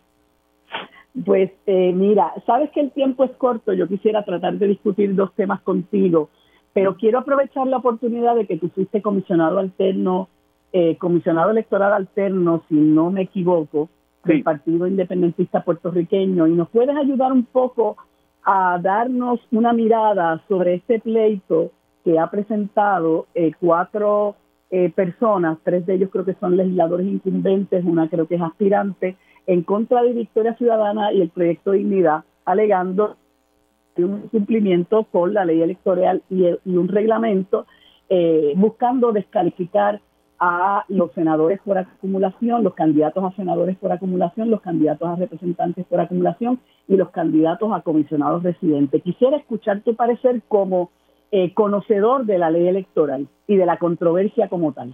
Pues eh, mira, sabes que el tiempo es corto, yo quisiera tratar de discutir dos temas contigo, pero quiero aprovechar la oportunidad de que tú fuiste comisionado alterno eh, comisionado electoral alterno, si no me equivoco, del Partido Independentista Puertorriqueño, y nos puedes ayudar un poco a darnos una mirada sobre este pleito que ha presentado eh, cuatro eh, personas, tres de ellos creo que son legisladores incumbentes, una creo que es aspirante, en contra de Victoria Ciudadana y el proyecto de Dignidad, alegando un cumplimiento con la ley electoral y, y un reglamento, buscando descalificar a los senadores por acumulación, los candidatos a senadores por acumulación, los candidatos a representantes por acumulación y los candidatos a comisionados residentes. Quisiera escuchar tu parecer como eh, conocedor de la ley electoral y de la controversia como tal.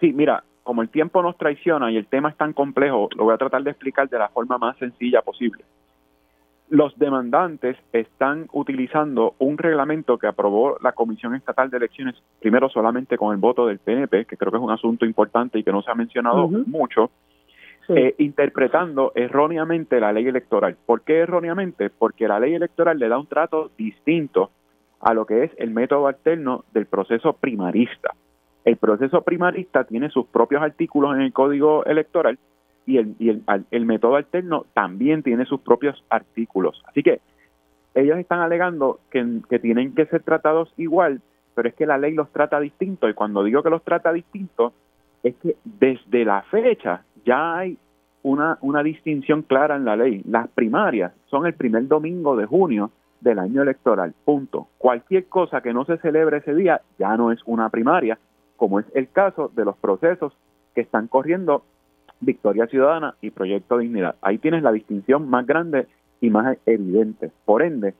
Sí, mira, como el tiempo nos traiciona y el tema es tan complejo, lo voy a tratar de explicar de la forma más sencilla posible los demandantes están utilizando un reglamento que aprobó la Comisión Estatal de Elecciones, primero solamente con el voto del PNP, que creo que es un asunto importante y que no se ha mencionado mucho, eh, interpretando erróneamente la ley electoral. ¿Por qué erróneamente? Porque la ley electoral le da un trato distinto a lo que es el método alterno del proceso primarista. El proceso primarista tiene sus propios artículos en el código electoral y el, y el, el método alterno también tiene sus propios artículos. Así que ellos están alegando que, que tienen que ser tratados igual, pero es que la ley los trata distinto. Y cuando digo que los trata distinto, es que desde la fecha ya hay una, una distinción clara en la ley. Las primarias son el primer domingo de junio del año electoral. Punto. Cualquier cosa que no se celebre ese día ya no es una primaria, como es el caso de los procesos que están corriendo Victoria Ciudadana y Proyecto Dignidad. Ahí tienes la distinción más grande y más evidente. Por ende,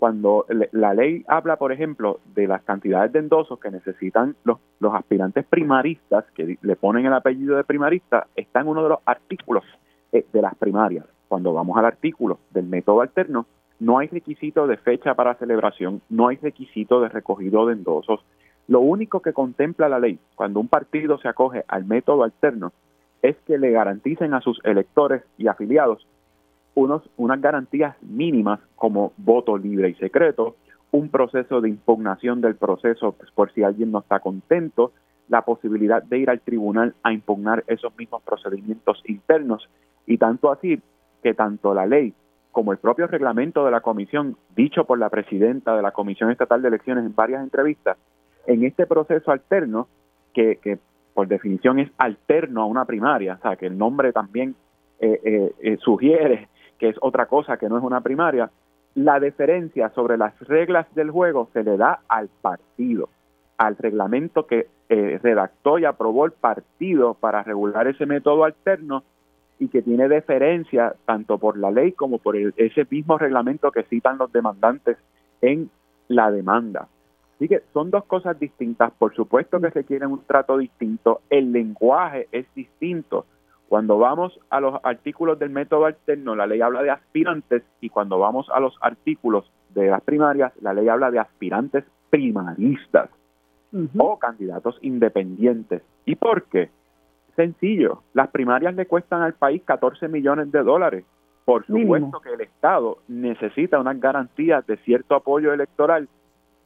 cuando la ley habla, por ejemplo, de las cantidades de endosos que necesitan los, aspirantes primaristas, que le ponen el apellido de primarista, está en uno de los artículos eh, de las primarias. Cuando vamos al artículo del método alterno, no hay requisito de fecha para celebración, no hay requisito de recogido de endosos. Lo único que contempla la ley cuando un partido se acoge al método alterno es que le garanticen a sus electores y afiliados unos, unas garantías mínimas como voto libre y secreto, un proceso de impugnación del proceso pues, por si alguien no está contento, la posibilidad de ir al tribunal a impugnar esos mismos procedimientos internos. Y tanto así que tanto la ley como el propio reglamento de la comisión, dicho por la presidenta de la Comisión Estatal de Elecciones en varias entrevistas, en este proceso alterno, que, que por definición es alterno a una primaria, o sea, que el nombre también eh, eh, eh, sugiere que es otra cosa que no es una primaria, la deferencia sobre las reglas del juego se le da al partido, al reglamento que redactó y aprobó el partido para regular ese método alterno y que tiene deferencia tanto por la ley como por ese mismo reglamento que citan los demandantes en la demanda. Así que son dos cosas distintas. Por supuesto que requieren un trato distinto. El lenguaje es distinto. Cuando vamos a los artículos del método alterno, la ley habla de aspirantes y cuando vamos a los artículos de las primarias, la ley habla de aspirantes primaristas o candidatos independientes. ¿Y por qué? Sencillo, las primarias le cuestan al país 14 millones de dólares. Por supuesto que el Estado necesita unas garantías de cierto apoyo electoral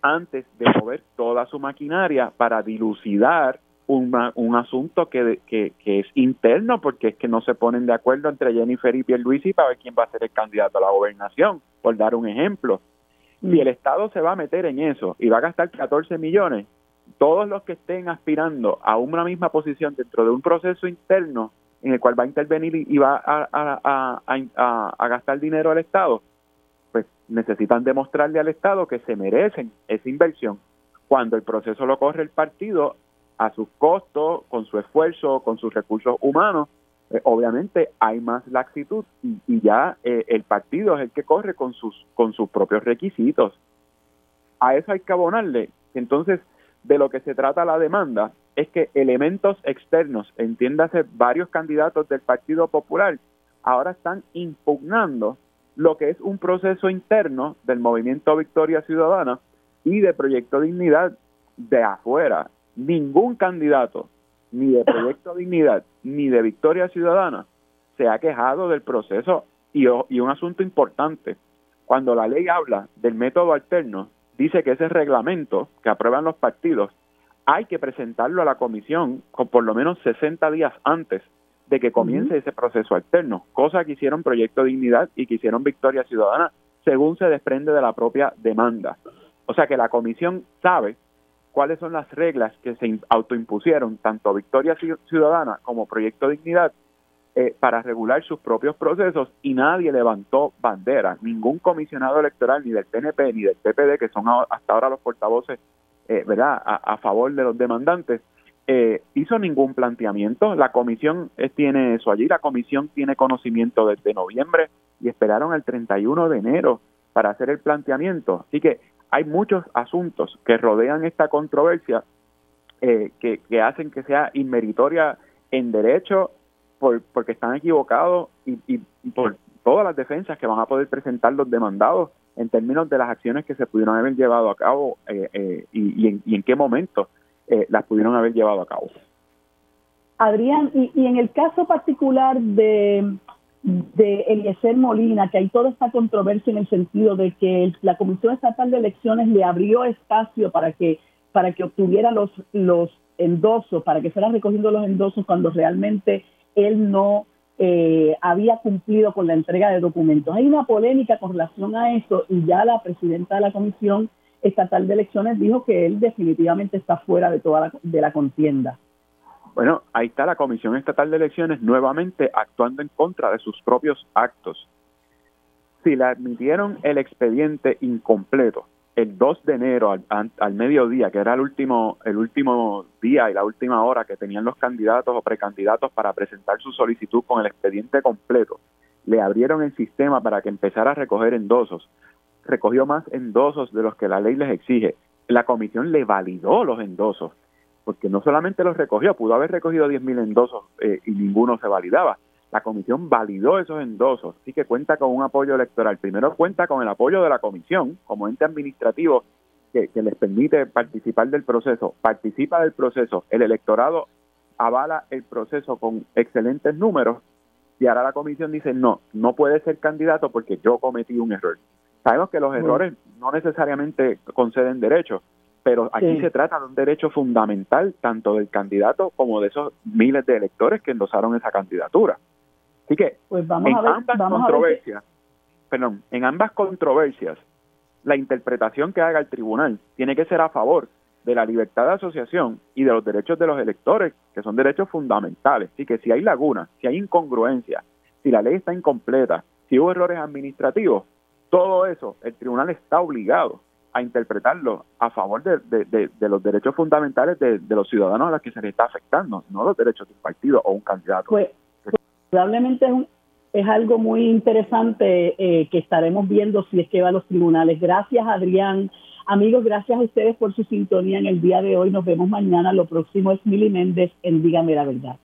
antes de mover toda su maquinaria para dilucidar un asunto que, que, es interno, porque es que no se ponen de acuerdo entre Jennifer y Pierluisi para ver quién va a ser el candidato a la gobernación, por dar un ejemplo. Si mm. el Estado se va a meter en eso y va a gastar 14 millones, todos los que estén aspirando a una misma posición dentro de un proceso interno en el cual va a intervenir y va a, a, gastar dinero al Estado, pues necesitan demostrarle al Estado que se merecen esa inversión. Cuando el proceso lo corre el partido a sus costos, con su esfuerzo, con sus recursos humanos, eh, obviamente hay más laxitud y, ya eh, el partido es el que corre con sus, con sus propios requisitos. A eso hay que abonarle. Entonces, de lo que se trata la demanda es que elementos externos, entiéndase varios candidatos del Partido Popular, ahora están impugnando lo que es un proceso interno del movimiento Victoria Ciudadana y de Proyecto Dignidad de afuera. Ningún candidato, ni de Proyecto Dignidad, ni de Victoria Ciudadana, se ha quejado del proceso y, y un asunto importante. Cuando la ley habla del método alterno, dice que ese reglamento que aprueban los partidos hay que presentarlo a la comisión con por lo menos 60 días antes de que comience ese proceso alterno, cosa que hicieron Proyecto Dignidad y que hicieron Victoria Ciudadana, según se desprende de la propia demanda. O sea que la comisión sabe cuáles son las reglas que se autoimpusieron tanto Victoria Ciudadana como Proyecto Dignidad eh, para regular sus propios procesos y nadie levantó bandera. Ningún comisionado electoral, ni del PNP ni del PPD, que son hasta ahora los portavoces eh, ¿verdad? A, favor de los demandantes, eh, hizo ningún planteamiento. La comisión tiene eso allí, la comisión tiene conocimiento desde noviembre y esperaron el 31 de enero para hacer el planteamiento. Así que hay muchos asuntos que rodean esta controversia que, que hacen que sea inmeritoria en derecho porque están equivocados y, por todas las defensas que van a poder presentar los demandados en términos de las acciones que se pudieron haber llevado a cabo eh, eh, y, en, qué momento eh, las pudieron haber llevado a cabo. Adrián, y, en el caso particular de, de Eliezer Molina, que hay toda esta controversia en el sentido de que la Comisión Estatal de Elecciones le abrió espacio para que para que obtuviera los los endosos, para que fuera recogiendo los endosos cuando realmente él no eh, había cumplido con la entrega de documentos. Hay una polémica con relación a eso y ya la presidenta de la Comisión Estatal de Elecciones dijo que él definitivamente está fuera de toda la, de la contienda. Bueno, ahí está la Comisión Estatal de Elecciones nuevamente actuando en contra de sus propios actos. Si le admitieron el expediente incompleto el 2 de enero al, mediodía, que era el último, el último día y la última hora que tenían los candidatos o precandidatos para presentar su solicitud con el expediente completo, le abrieron el sistema para que empezara a recoger endosos. Recogió más endosos de los que la ley les exige. La comisión le validó los endosos, porque no solamente los recogió, pudo haber recogido 10.000 endosos eh, y ninguno se validaba la comisión validó esos endosos, así que cuenta con un apoyo electoral. Primero cuenta con el apoyo de la comisión como ente administrativo que, les permite participar del proceso, participa del proceso, el electorado avala el proceso con excelentes números y ahora la comisión dice, no, no puede ser candidato porque yo cometí un error. Sabemos que los errores no necesariamente conceden derechos, pero aquí se trata de un derecho fundamental tanto del candidato como de esos miles de electores que endosaron esa candidatura. Así que pues vamos en a ver, ambas vamos controversias, perdón, en ambas controversias, la interpretación que haga el tribunal tiene que ser a favor de la libertad de asociación y de los derechos de los electores, que son derechos fundamentales. Así que si hay lagunas, si hay incongruencia, si la ley está incompleta, si hubo errores administrativos, todo eso el tribunal está obligado a interpretarlo a favor de, los derechos fundamentales de, los ciudadanos a los que se les está afectando, no los derechos de un partido o un candidato. Pues, probablemente es, es algo muy interesante eh, que estaremos viendo si es que va a los tribunales. Gracias, Adrián. Amigos, gracias a ustedes por su sintonía en el día de hoy. Nos vemos mañana. Lo próximo es Mili Méndez en Dígame la Verdad.